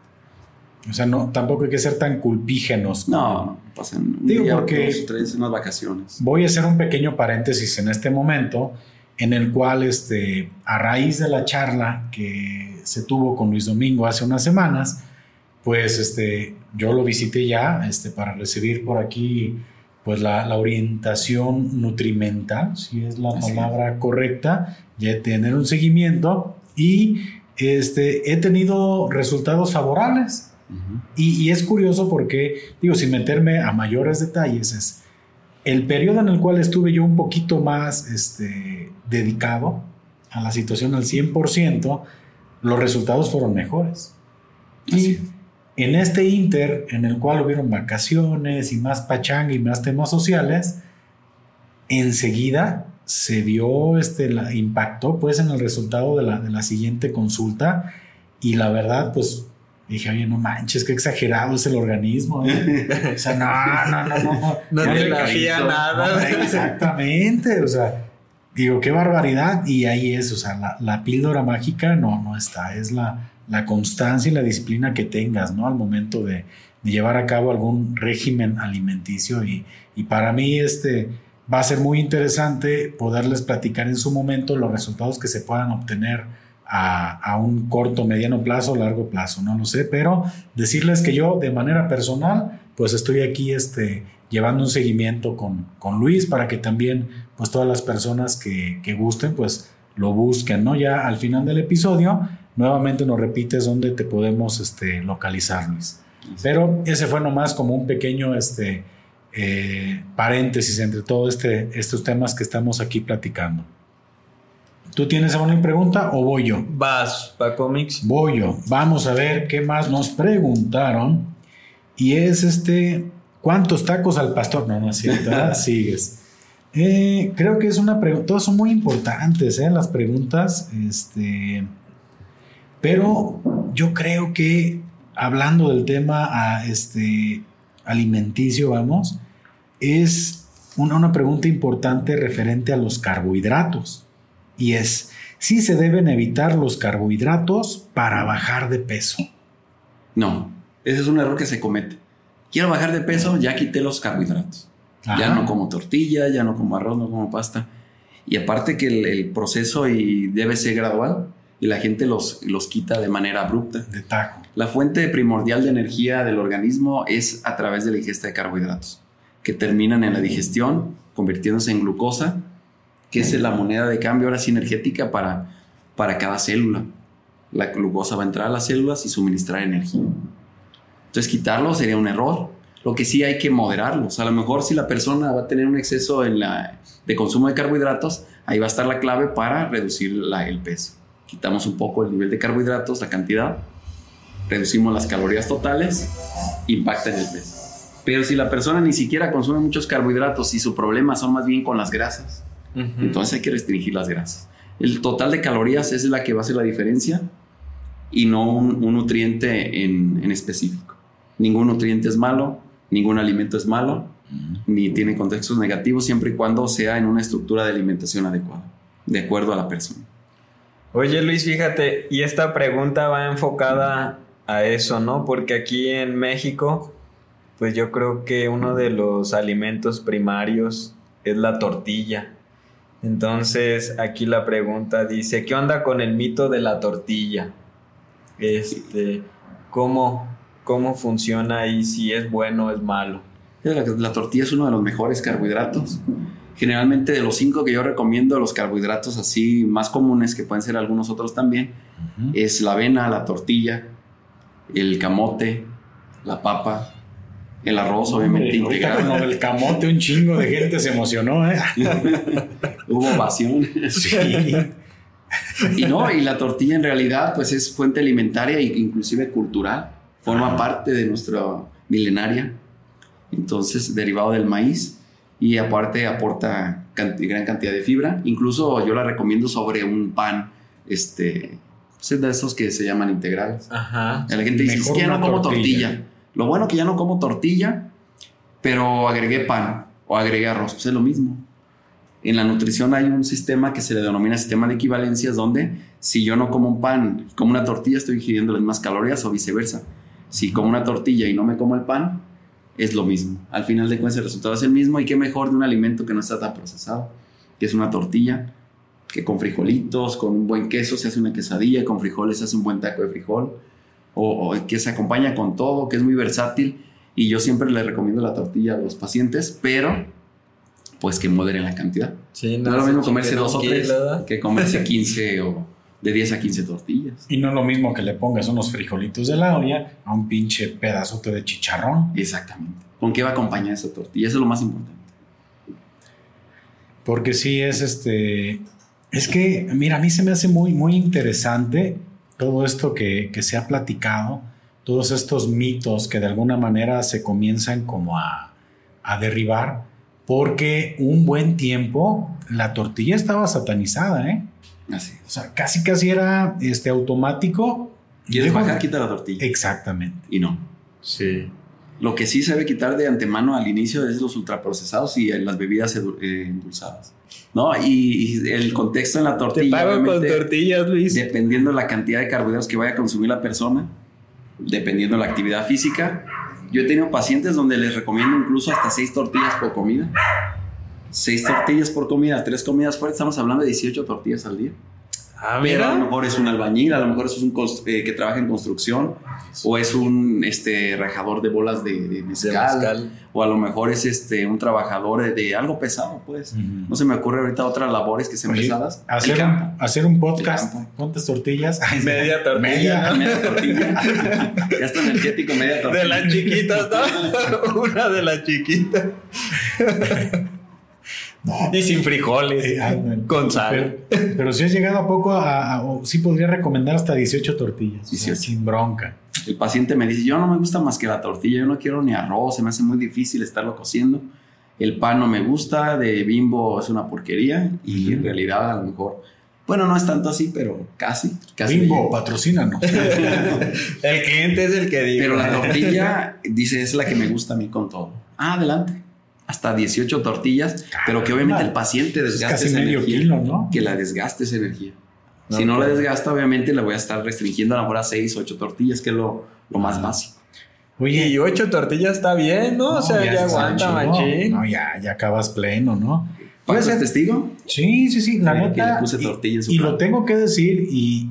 O sea, no, tampoco hay que ser tan culpígenos. No, no pasan Digo porque tres, unas vacaciones. Voy a hacer un pequeño paréntesis en este momento en el cual, este, a raíz de la charla que se tuvo con Luis Domingo hace unas semanas, pues este, yo lo visité ya este, para recibir por aquí pues la, orientación nutrimental, si es la palabra correcta, ya tener un seguimiento y este, he tenido resultados favorables. Y, y, es curioso porque, digo, sin meterme a mayores detalles, es el periodo en el cual estuve yo un poquito más este, dedicado a la situación al 100%, los resultados fueron mejores. y en este inter, en el cual hubieron vacaciones y más pachanga y más temas sociales, enseguida se vio, este, la, impactó pues en el resultado de la, de la siguiente consulta y la verdad pues dije, oye, no manches, qué exagerado es el organismo. ¿eh? o sea, no, no, no, no. No, no te nada. exactamente, o sea, digo, qué barbaridad. Y ahí es, o sea, la, la píldora mágica no, no está, es la, la, constancia y la disciplina que tengas, ¿no? Al momento de, de llevar a cabo algún régimen alimenticio. Y, y para mí, este va a ser muy interesante poderles platicar en su momento los resultados que se puedan obtener a, a, un corto, mediano plazo, largo plazo, no lo sé, pero decirles que yo de manera personal, pues estoy aquí este, llevando un seguimiento con, con Luis para que también, pues todas las personas que, que, gusten, pues lo busquen, ¿no? Ya al final del episodio, nuevamente nos repites dónde te podemos este, localizar, Luis. Pero ese fue nomás como un pequeño, este, eh, paréntesis entre todos este, estos temas que estamos aquí platicando. ¿Tú tienes alguna pregunta o voy yo? Vas, para cómics. Voy yo. Vamos a ver qué más nos preguntaron. Y es este, ¿cuántos tacos al pastor? No, no es cierto, sigues. Eh, creo que es una pregunta, todas son muy importantes, ¿eh? Las preguntas, este, pero yo creo que hablando del tema a este, alimenticio, vamos, es una, una pregunta importante referente a los carbohidratos. Y es, si se deben evitar los carbohidratos para bajar de peso. No, ese es un error que se comete. Quiero bajar de peso, ya quité los carbohidratos. Ajá. Ya no como tortilla, ya no como arroz, no como pasta. Y aparte que el, el proceso y debe ser gradual y la gente los, los quita de manera abrupta. De tajo. La fuente primordial de energía del organismo es a través de la ingesta de carbohidratos, que terminan en la digestión, convirtiéndose en glucosa, que es la moneda de cambio ahora sinergética para, para cada célula. La glucosa va a entrar a las células y suministrar energía. Entonces quitarlo sería un error. Lo que sí hay que moderarlos. A lo mejor si la persona va a tener un exceso en la, de consumo de carbohidratos, ahí va a estar la clave para reducir la, el peso. Quitamos un poco el nivel de carbohidratos, la cantidad, reducimos las calorías totales, impacta en el peso. Pero si la persona ni siquiera consume muchos carbohidratos y su problema son más bien con las grasas, uh -huh. entonces hay que restringir las grasas. El total de calorías es la que va a hacer la diferencia y no un, un nutriente en, en específico. Ningún nutriente es malo, ningún alimento es malo, ni tiene contextos negativos siempre y cuando sea en una estructura de alimentación adecuada, de acuerdo a la persona. Oye Luis, fíjate, y esta pregunta va enfocada a eso, ¿no? Porque aquí en México, pues yo creo que uno de los alimentos primarios es la tortilla. Entonces, aquí la pregunta dice, ¿qué onda con el mito de la tortilla? Este, ¿cómo, cómo funciona y si es bueno o es malo? La, la, tortilla es uno de los mejores carbohidratos. Generalmente de los cinco que yo recomiendo, los carbohidratos así más comunes, que pueden ser algunos otros también, uh -huh. es la avena, la tortilla, el camote, la papa, el arroz, obviamente Hombre, integral. Con el camote, un chingo de gente se emocionó, ¿eh? Hubo ovación. Sí. y no, y la tortilla en realidad, pues es fuente alimentaria e inclusive cultural. Forma ah. parte de nuestra milenaria. Entonces, derivado del maíz. Y aparte aporta cantidad, gran cantidad de fibra. Incluso yo la recomiendo sobre un pan, este, pues de esos que se llaman integrales. Ajá. La gente dice, es que ya no como tortilla. tortilla. Lo bueno que ya no como tortilla, pero agregué pan o agregué arroz, pues es lo mismo. En la nutrición hay un sistema que se le denomina sistema de equivalencias, donde si yo no como un pan, como una tortilla, estoy ingiriendo las mismas calorías o viceversa. Si como una tortilla y no me como el pan, es lo mismo. Al final de cuentas el resultado es el mismo y qué mejor de un alimento que no está tan procesado, que es una tortilla, que con frijolitos, con un buen queso se hace una quesadilla, con frijoles se hace un buen taco de frijol, o, o, que se acompaña con todo, que es muy versátil. Y yo siempre le recomiendo la tortilla a los pacientes, pero pues que moderen la cantidad. Sí, no, no es lo mismo comerse dos o tres que comerse 15 o, de 10 a 15 tortillas. Y no es lo mismo que le pongas unos frijolitos de la olla a un pinche pedazote de chicharrón. Exactamente. ¿Con qué va a acompañar esa tortilla? Eso es lo más importante. Porque sí es este. Es que, mira, a mí se me hace muy, muy interesante todo esto que, que se ha platicado, todos estos mitos que de alguna manera se comienzan como a, a derribar, porque un buen tiempo la tortilla estaba satanizada, ¿eh? Así. O sea, casi casi era este automático. ¿Quieres Dejo- bajar? Quita la tortilla. Exactamente. Y no. Sí. Lo que sí se debe quitar de antemano al inicio es los ultraprocesados y las bebidas eh, endulzadas. ¿No? Y, y el contexto en la Te tortilla. pago con tortillas, Luis. Dependiendo de la cantidad de carbohidratos que vaya a consumir la persona, dependiendo de la actividad física. Yo he tenido pacientes donde les recomiendo incluso hasta seis tortillas por comida. Seis tortillas por comida, tres comidas fuertes. Estamos hablando de 18 tortillas al día. Ah, Pero a lo mejor es un albañil, a lo mejor es un eh, que trabaja en construcción, o es un este, rajador de bolas de, de De mezcal, mezcal. o a lo mejor es este, un trabajador de, de algo pesado, pues. Ujú. No se me ocurre ahorita otras labores que sean Oye, pesadas. Hacer, campo. un, hacer un podcast. ¿Cuántas tortillas? Ay, Media tortilla, Media. ¿no? Media tortilla. ya está energético, media tortilla. De las chiquitas, ¿no? Una de las chiquitas. Y sin frijoles. Eh, con sal. Pero, pero si has llegado a poco a, a- o sí podría recomendar hasta 18 tortillas. o sea, 18. sin bronca. El paciente me dice, yo no me gusta más que la tortilla, yo no quiero ni arroz, se me hace muy difícil estarlo cociendo. El pan no me gusta, de bimbo es una porquería y en realidad a lo mejor, bueno, no es tanto así, pero casi, casi. Bimbo, patrocínanos. El cliente es el que dice. Pero la tortilla, dice, es la que me gusta a mí con todo. Ah, adelante. Hasta 18 tortillas, pero que obviamente el paciente Es desgaste casi esa medio energía. kilo, ¿no? Que la desgaste esa energía. No, si no la claro. desgasta, obviamente le voy a estar restringiendo a lo mejor a 6 o 8 tortillas, que es lo, lo más básico. Oye, Y ocho tortillas está bien, ¿no? o sea, ya, está aguanta, machín. No, ya, ya acabas pleno, ¿no? ¿Paco Puede ser- es testigo? Sí, sí, sí, la que neta. le puse y- lo tengo que decir y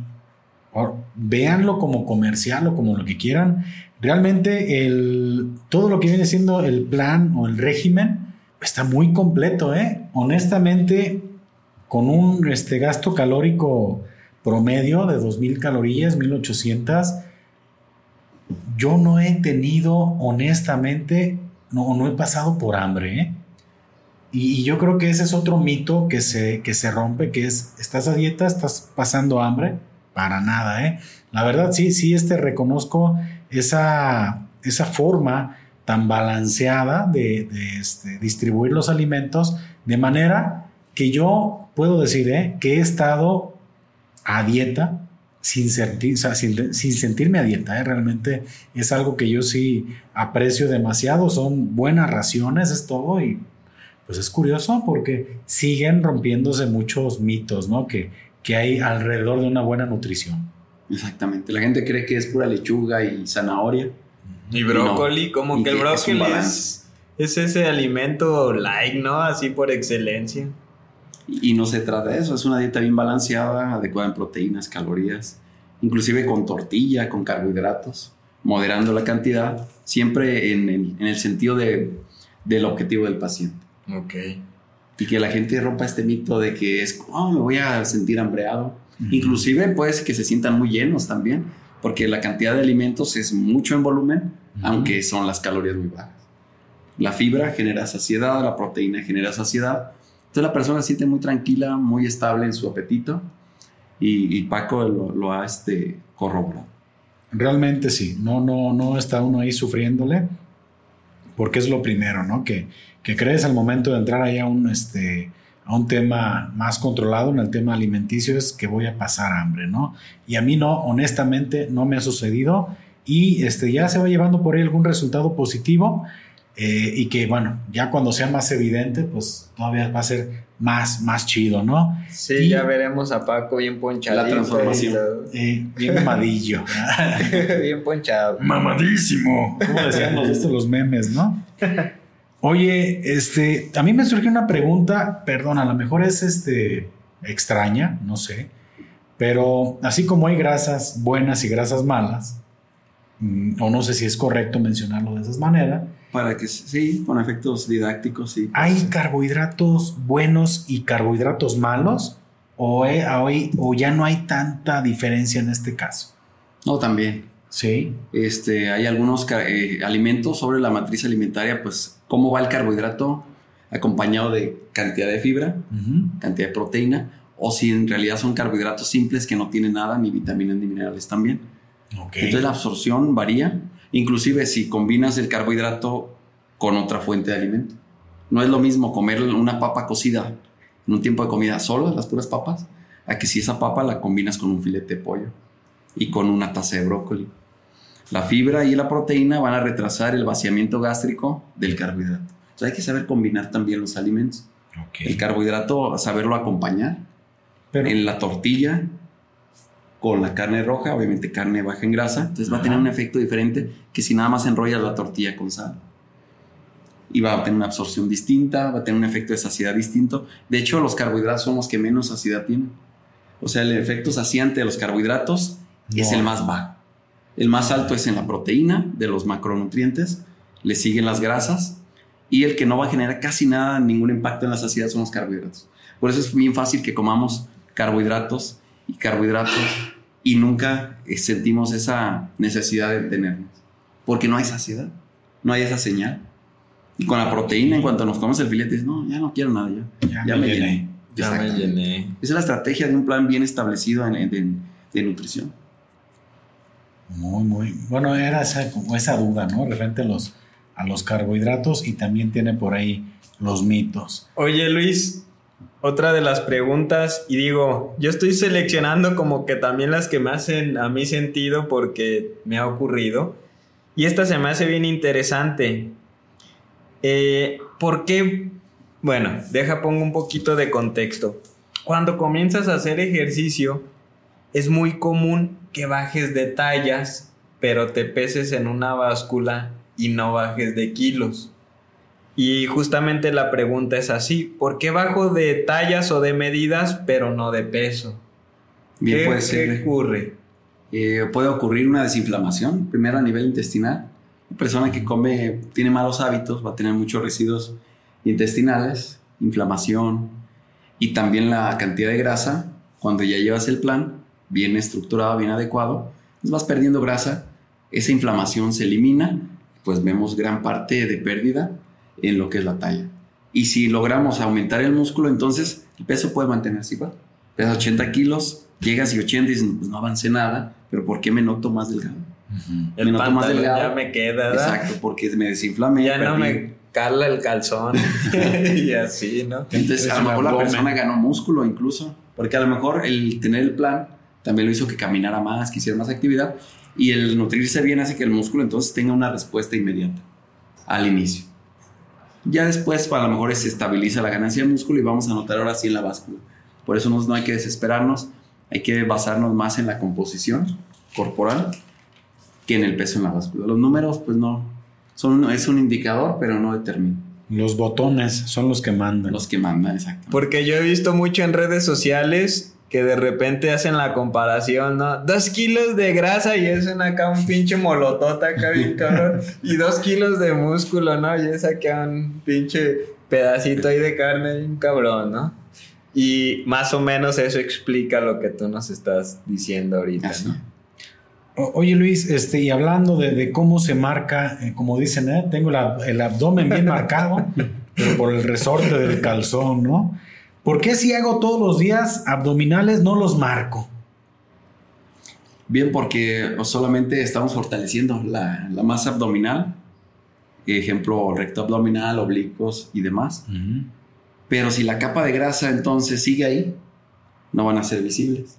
véanlo como comercial o como lo que quieran. Realmente el, todo lo que viene siendo el plan o el régimen está muy completo, ¿eh? Honestamente, con un este, gasto calórico promedio de 2.000 calorías, 1.800, yo no he tenido, honestamente, no, no he pasado por hambre, ¿eh? Y, yo creo que ese es otro mito que se, que se rompe, que es, ¿estás a dieta? ¿Estás pasando hambre? Para nada, ¿eh? La verdad, sí, sí, este, reconozco esa, esa forma tan balanceada de, este, distribuir los alimentos de manera que yo puedo decir, ¿eh? Que he estado a dieta sin, sentir, sin sentirme a dieta, ¿eh? Realmente es algo que yo sí aprecio demasiado, son buenas raciones, es todo y pues es curioso porque siguen rompiéndose muchos mitos, ¿no? Que, que hay alrededor de una buena nutrición. Exactamente. La gente cree que es pura lechuga y zanahoria. Y brócoli, como Y que el que es un brócoli balance. es, es ese alimento light, ¿no? Así por excelencia. Y, y no se trata de eso. Es una dieta bien balanceada, adecuada en proteínas, calorías, inclusive con tortilla, con carbohidratos, moderando la cantidad, siempre en el, en el sentido de, del objetivo del paciente. Ok. Y que la gente rompa este mito de que es, oh, me voy a sentir hambreado. Inclusive puede ser que se sientan muy llenos también, porque la cantidad de alimentos es mucho en volumen, aunque son las calorías muy bajas. La fibra genera saciedad, la proteína genera saciedad. Entonces la persona se siente muy tranquila, muy estable en su apetito. Y, y Paco lo, lo ha este, corroborado. Realmente sí, no, no, no está uno ahí sufriéndole, porque es lo primero, ¿no? Que, que crees al momento de entrar ahí a un, este, a un tema más controlado, en el tema alimenticio, es que voy a pasar hambre, ¿no? Y a mí no, honestamente, no me ha sucedido y este, ya se va llevando por ahí algún resultado positivo eh, y que, bueno, ya cuando sea más evidente, pues todavía va a ser más, más chido, ¿no? Sí, Y- ya veremos a Paco bien ponchado. La transformación. Eh, bien mamadillo. bien ponchado. Mamadísimo. ¿Cómo decían los, estos, los memes, no? Oye, este, a mí me surgió una pregunta, perdón, a lo mejor es este extraña, no sé, pero así como hay grasas buenas y grasas malas, mm, o no sé si es correcto mencionarlo de esa manera, Para que sí, con efectos didácticos, sí. ¿hay carbohidratos buenos y carbohidratos malos? o, hoy, o ya no hay tanta diferencia en este caso. No, también. Sí. Este, hay algunos eh, alimentos sobre la matriz alimentaria, pues cómo va el carbohidrato acompañado de cantidad de fibra, cantidad de proteína, o si en realidad son carbohidratos simples que no tienen nada, ni vitaminas ni minerales también. Entonces la absorción varía, inclusive si combinas el carbohidrato con otra fuente de alimento. No es lo mismo comer una papa cocida en un tiempo de comida sola, las puras papas, a que si esa papa la combinas con un filete de pollo y con una taza de brócoli. La fibra y la proteína van a retrasar el vaciamiento gástrico del carbohidrato. Entonces hay que saber combinar también los alimentos. El carbohidrato, saberlo acompañar. Pero, en la tortilla con la carne roja, obviamente carne baja en grasa, entonces va a tener un efecto diferente que si nada más enrollas la tortilla con sal y va a tener una absorción distinta, va a tener un efecto de saciedad distinto. De hecho, los carbohidratos son los que menos saciedad tienen. O sea, el efecto saciante de los carbohidratos es el más bajo. El más alto es en la proteína de los macronutrientes, le siguen las grasas y el que no va a generar casi nada, ningún impacto en la saciedad son los carbohidratos. Por eso es bien fácil que comamos carbohidratos y carbohidratos y nunca sentimos esa necesidad de tenerlos, porque no hay saciedad, no hay esa señal. Y con la proteína, en cuanto nos comemos el filete, no, ya no quiero nada, ya, ya, me, llené. Ya me llené. Esa es la estrategia de un plan bien establecido en, de nutrición. Muy, muy. Bueno, era esa, esa duda, ¿no? Referente a los, a los carbohidratos y también tiene por ahí los mitos. Oye, Luis, otra de las preguntas, y digo, yo estoy seleccionando como que también las que me hacen a mí sentido porque me ha ocurrido. Y esta se me hace bien interesante. Eh, ¿Por qué? Bueno, deja pongo un poquito de contexto. Cuando comienzas a hacer ejercicio, es muy común que bajes de tallas, pero te peses en una báscula y no bajes de kilos. Y justamente la pregunta es así, ¿por qué bajo de tallas o de medidas, pero no de peso? Bien, ¿Qué, puede ser. ¿Qué ocurre? Eh, puede ocurrir una desinflamación, primero a nivel intestinal, una persona que come, tiene malos hábitos, va a tener muchos residuos intestinales, inflamación y también la cantidad de grasa. Cuando ya llevas el plan bien estructurado, bien adecuado, pues vas perdiendo grasa, esa inflamación se elimina, pues vemos gran parte de pérdida en lo que es la talla. Y si logramos aumentar el músculo, entonces el peso puede mantenerse igual. Pesa 80 kilos, llegas y 80 y dices, pues no avancé nada, pero ¿por qué me noto más delgado? El pantalón ya me queda. Exacto, porque me desinflamé. Ya no me cala el calzón y así, ¿no? Entonces, a lo mejor la persona ganó músculo incluso, porque a lo mejor el tener el plan también lo hizo que caminara más, que hiciera más actividad y el nutrirse bien hace que el músculo entonces tenga una respuesta inmediata al inicio. Ya después, a lo mejor se estabiliza la ganancia de músculo y vamos a notar ahora sí en la báscula. Por eso no hay que desesperarnos, hay que basarnos más en la composición corporal que en el peso en la báscula. Los números, pues no, son, es un indicador, pero no determina. Los botones son los que mandan. Los que mandan, exacto. Porque yo he visto mucho en redes sociales que de repente hacen la comparación, ¿no? Dos kilos de grasa y es acá un pinche molotota acá bien cabrón. y dos kilos de músculo, ¿no? Y es acá un pinche pedacito ahí de carne un cabrón, ¿no? Y más o menos eso explica lo que tú nos estás diciendo ahorita, ¿no? Oye Luis, este, y hablando de, cómo se marca, eh, como dicen, ¿eh? tengo el abdomen bien marcado, pero por el resorte del calzón, ¿no? ¿Por qué si hago todos los días abdominales no los marco? Bien, porque solamente estamos fortaleciendo la, masa abdominal, ejemplo, recto abdominal, oblicuos y demás. Pero si la capa de grasa entonces sigue ahí, no van a ser visibles.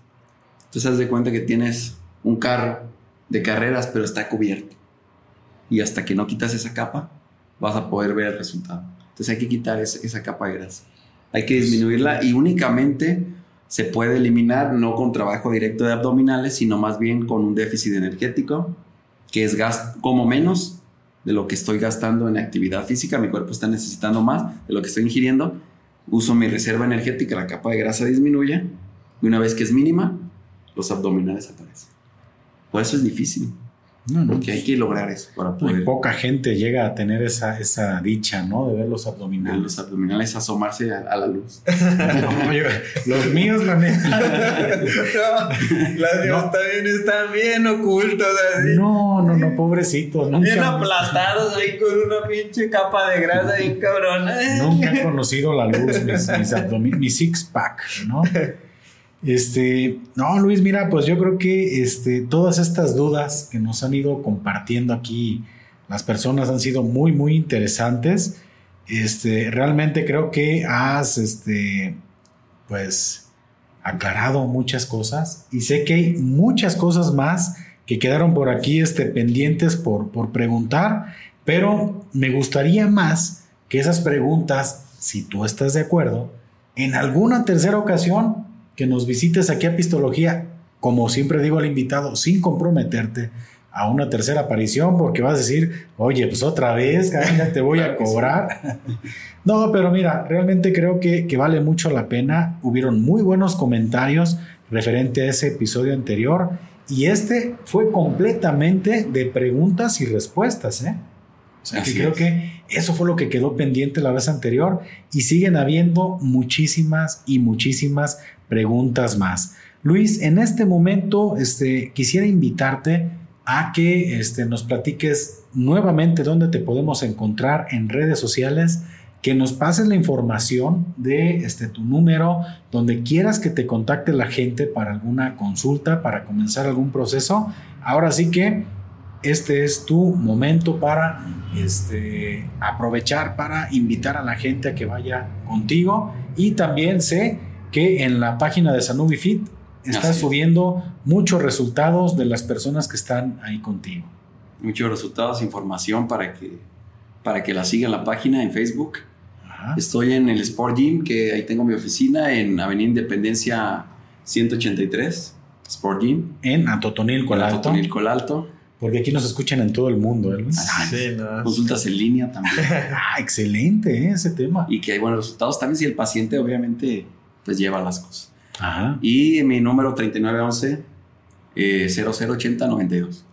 Entonces haz de cuenta que tienes un carro de carreras, pero está cubierto. Y hasta que no quitas esa capa, vas a poder ver el resultado. Entonces hay que quitar esa, capa de grasa. Hay que disminuirla y únicamente se puede eliminar no con trabajo directo de abdominales, sino más bien con un déficit energético, que es gas, como menos de lo que estoy gastando en actividad física, mi cuerpo está necesitando más de lo que estoy ingiriendo, uso mi reserva energética, la capa de grasa disminuye, y una vez que es mínima, los abdominales aparecen. Por eso es difícil. No, no. Que hay que lograr eso para poder. poca gente llega a tener esa, esa dicha, ¿no? De ver los abdominales. los abdominales, asomarse a, la luz. los míos, la neta. míos también están bien ocultos. Así. No, no, no, pobrecitos. Nunca, bien aplastados ahí con una pinche capa de grasa bien cabrona. Nunca he conocido la luz, mis, mis, mis six pack, ¿no? Este, no, Luis, mira, pues yo creo que este, todas estas dudas que nos han ido compartiendo aquí las personas han sido muy, muy interesantes. Este, realmente creo que has, este, pues, aclarado muchas cosas y sé que hay muchas cosas más que quedaron por aquí, este, pendientes por, por preguntar, pero me gustaría más que esas preguntas, si tú estás de acuerdo, en alguna tercera ocasión que nos visites aquí a Pistología, como siempre digo al invitado, sin comprometerte a una tercera aparición, porque vas a decir, oye, pues otra vez, ya te voy a cobrar. no, pero mira, realmente creo que, que vale mucho la pena. Hubieron muy buenos comentarios referente a ese episodio anterior y este fue completamente de preguntas y respuestas, ¿eh? O sea, que creo que eso fue lo que quedó pendiente la vez anterior y siguen habiendo muchísimas y muchísimas preguntas más. Luis, en este momento este, quisiera invitarte a que este, nos platiques nuevamente dónde te podemos encontrar en redes sociales, que nos pases la información de este, tu número, donde quieras que te contacte la gente para alguna consulta, para comenzar algún proceso. Ahora sí que este es tu momento para este, aprovechar para invitar a la gente a que vaya contigo y también sé que en la página de Sanubi Fit estás subiendo muchos resultados de las personas que están ahí contigo. Muchos resultados, información para que, para que la sigan la página en Facebook. Estoy en el Sport Gym, que ahí tengo mi oficina en Avenida Independencia 183, Sport Gym. En Atotonilco el Alto. Atotonilco el Alto. Porque aquí nos escuchan en todo el mundo. ¿eh? sí, Consultas en línea también. ah, excelente ¿eh? ese tema. Y que hay buenos resultados también si el paciente obviamente pues lleva las cosas. Ajá. Y mi número 3911 eh, 008092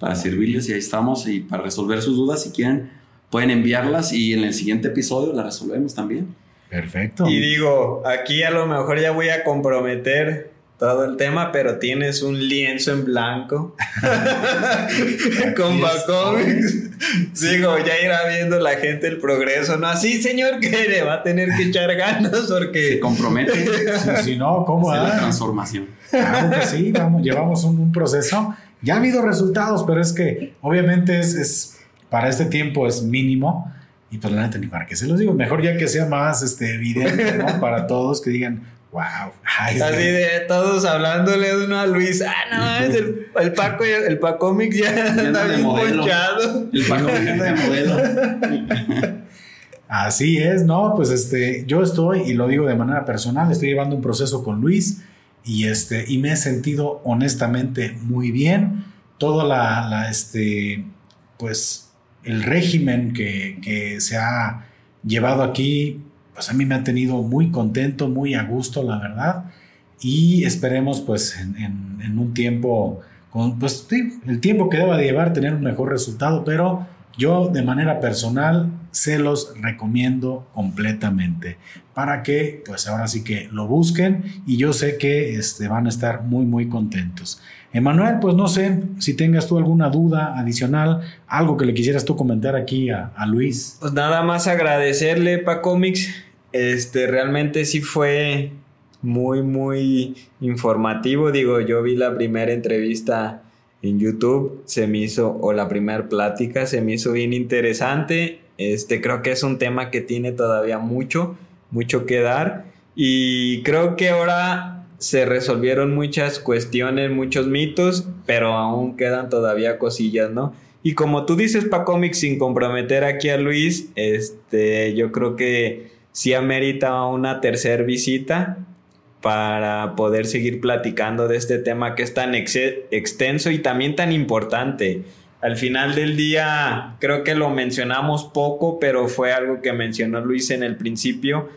para servirles y ahí estamos y para resolver sus dudas si quieren pueden enviarlas y en el siguiente episodio las resolvemos también. Perfecto. Y digo, aquí a lo mejor ya voy a comprometer todo el tema, pero tienes un lienzo en blanco con balcón. Digo, ya irá viendo la gente el progreso, ¿no? Así, señor, que le va a tener que echar ganas porque... Se compromete. si, no, ¿cómo? la transformación. Claro que sí, vamos, llevamos un, proceso. Ya ha habido resultados, pero es que obviamente es, es para este tiempo es mínimo. Y pues la neta, ni para qué se los digo. Mejor ya que sea más este, evidente, ¿no? Para todos que digan, Wow. Así de todos hablándole de uno a Luis. Ah, no, el, el Paco, el Paco Mix ya anda bien ponchado. El Paco de modelo. Así es, ¿no? Pues este, yo estoy, y lo digo de manera personal, estoy llevando un proceso con Luis y este, y me he sentido honestamente muy bien. Todo la, la este, pues, el régimen que, que se ha llevado aquí pues a mí me ha tenido muy contento, muy a gusto, la verdad. Y esperemos pues en, un tiempo, con, pues el tiempo que deba de llevar, tener un mejor resultado, pero yo de manera personal se los recomiendo completamente para que pues ahora sí que lo busquen y yo sé que este, van a estar muy muy contentos. Emanuel, pues no sé si tengas tú alguna duda adicional, algo que le quisieras tú comentar aquí a, Luis. Pues nada más agradecerle, Pacomics. Este, realmente sí fue muy, muy informativo. Digo, yo vi la primera entrevista en YouTube, se me hizo, o la primera plática, se me hizo bien interesante. Este, creo que es un tema que tiene todavía mucho, mucho que dar. Y creo que ahora se resolvieron muchas cuestiones, muchos mitos, pero aún quedan todavía cosillas, ¿no? Y como tú dices, pa cómics sin comprometer aquí a Luis, este, yo creo que sí amerita una tercera visita para poder seguir platicando de este tema que es tan extenso y también tan importante. Al final del día, creo que lo mencionamos poco, pero fue algo que mencionó Luis en el principio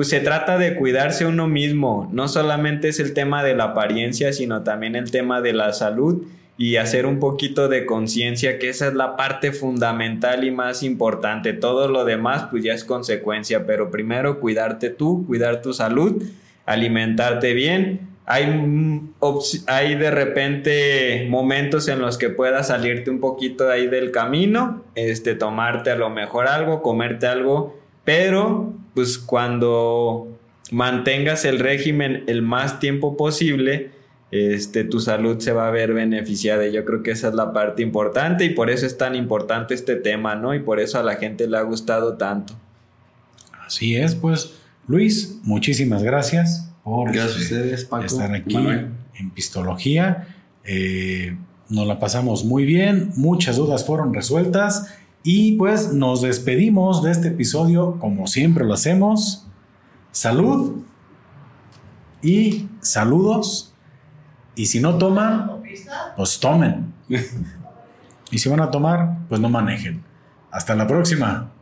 pues se trata de cuidarse uno mismo. No solamente es el tema de la apariencia, sino también el tema de la salud y hacer un poquito de conciencia que esa es la parte fundamental y más importante. Todo lo demás pues ya es consecuencia, pero primero cuidarte tú, cuidar tu salud, alimentarte bien. Hay, hay de repente momentos en los que puedas salirte un poquito ahí del camino, este, tomarte a lo mejor algo, comerte algo, pero pues cuando mantengas el régimen el más tiempo posible, este, tu salud se va a ver beneficiada. Y yo creo que esa es la parte importante y por eso es tan importante este tema, ¿no? Y por eso a la gente le ha gustado tanto. Así es, pues Luis, muchísimas gracias por este, estar aquí en Pistología. Eh, nos la pasamos muy bien, muchas dudas fueron resueltas y pues nos despedimos de este episodio como siempre lo hacemos. Salud y saludos y si no toman, pues tomen. y si van a tomar, pues no manejen. Hasta la próxima.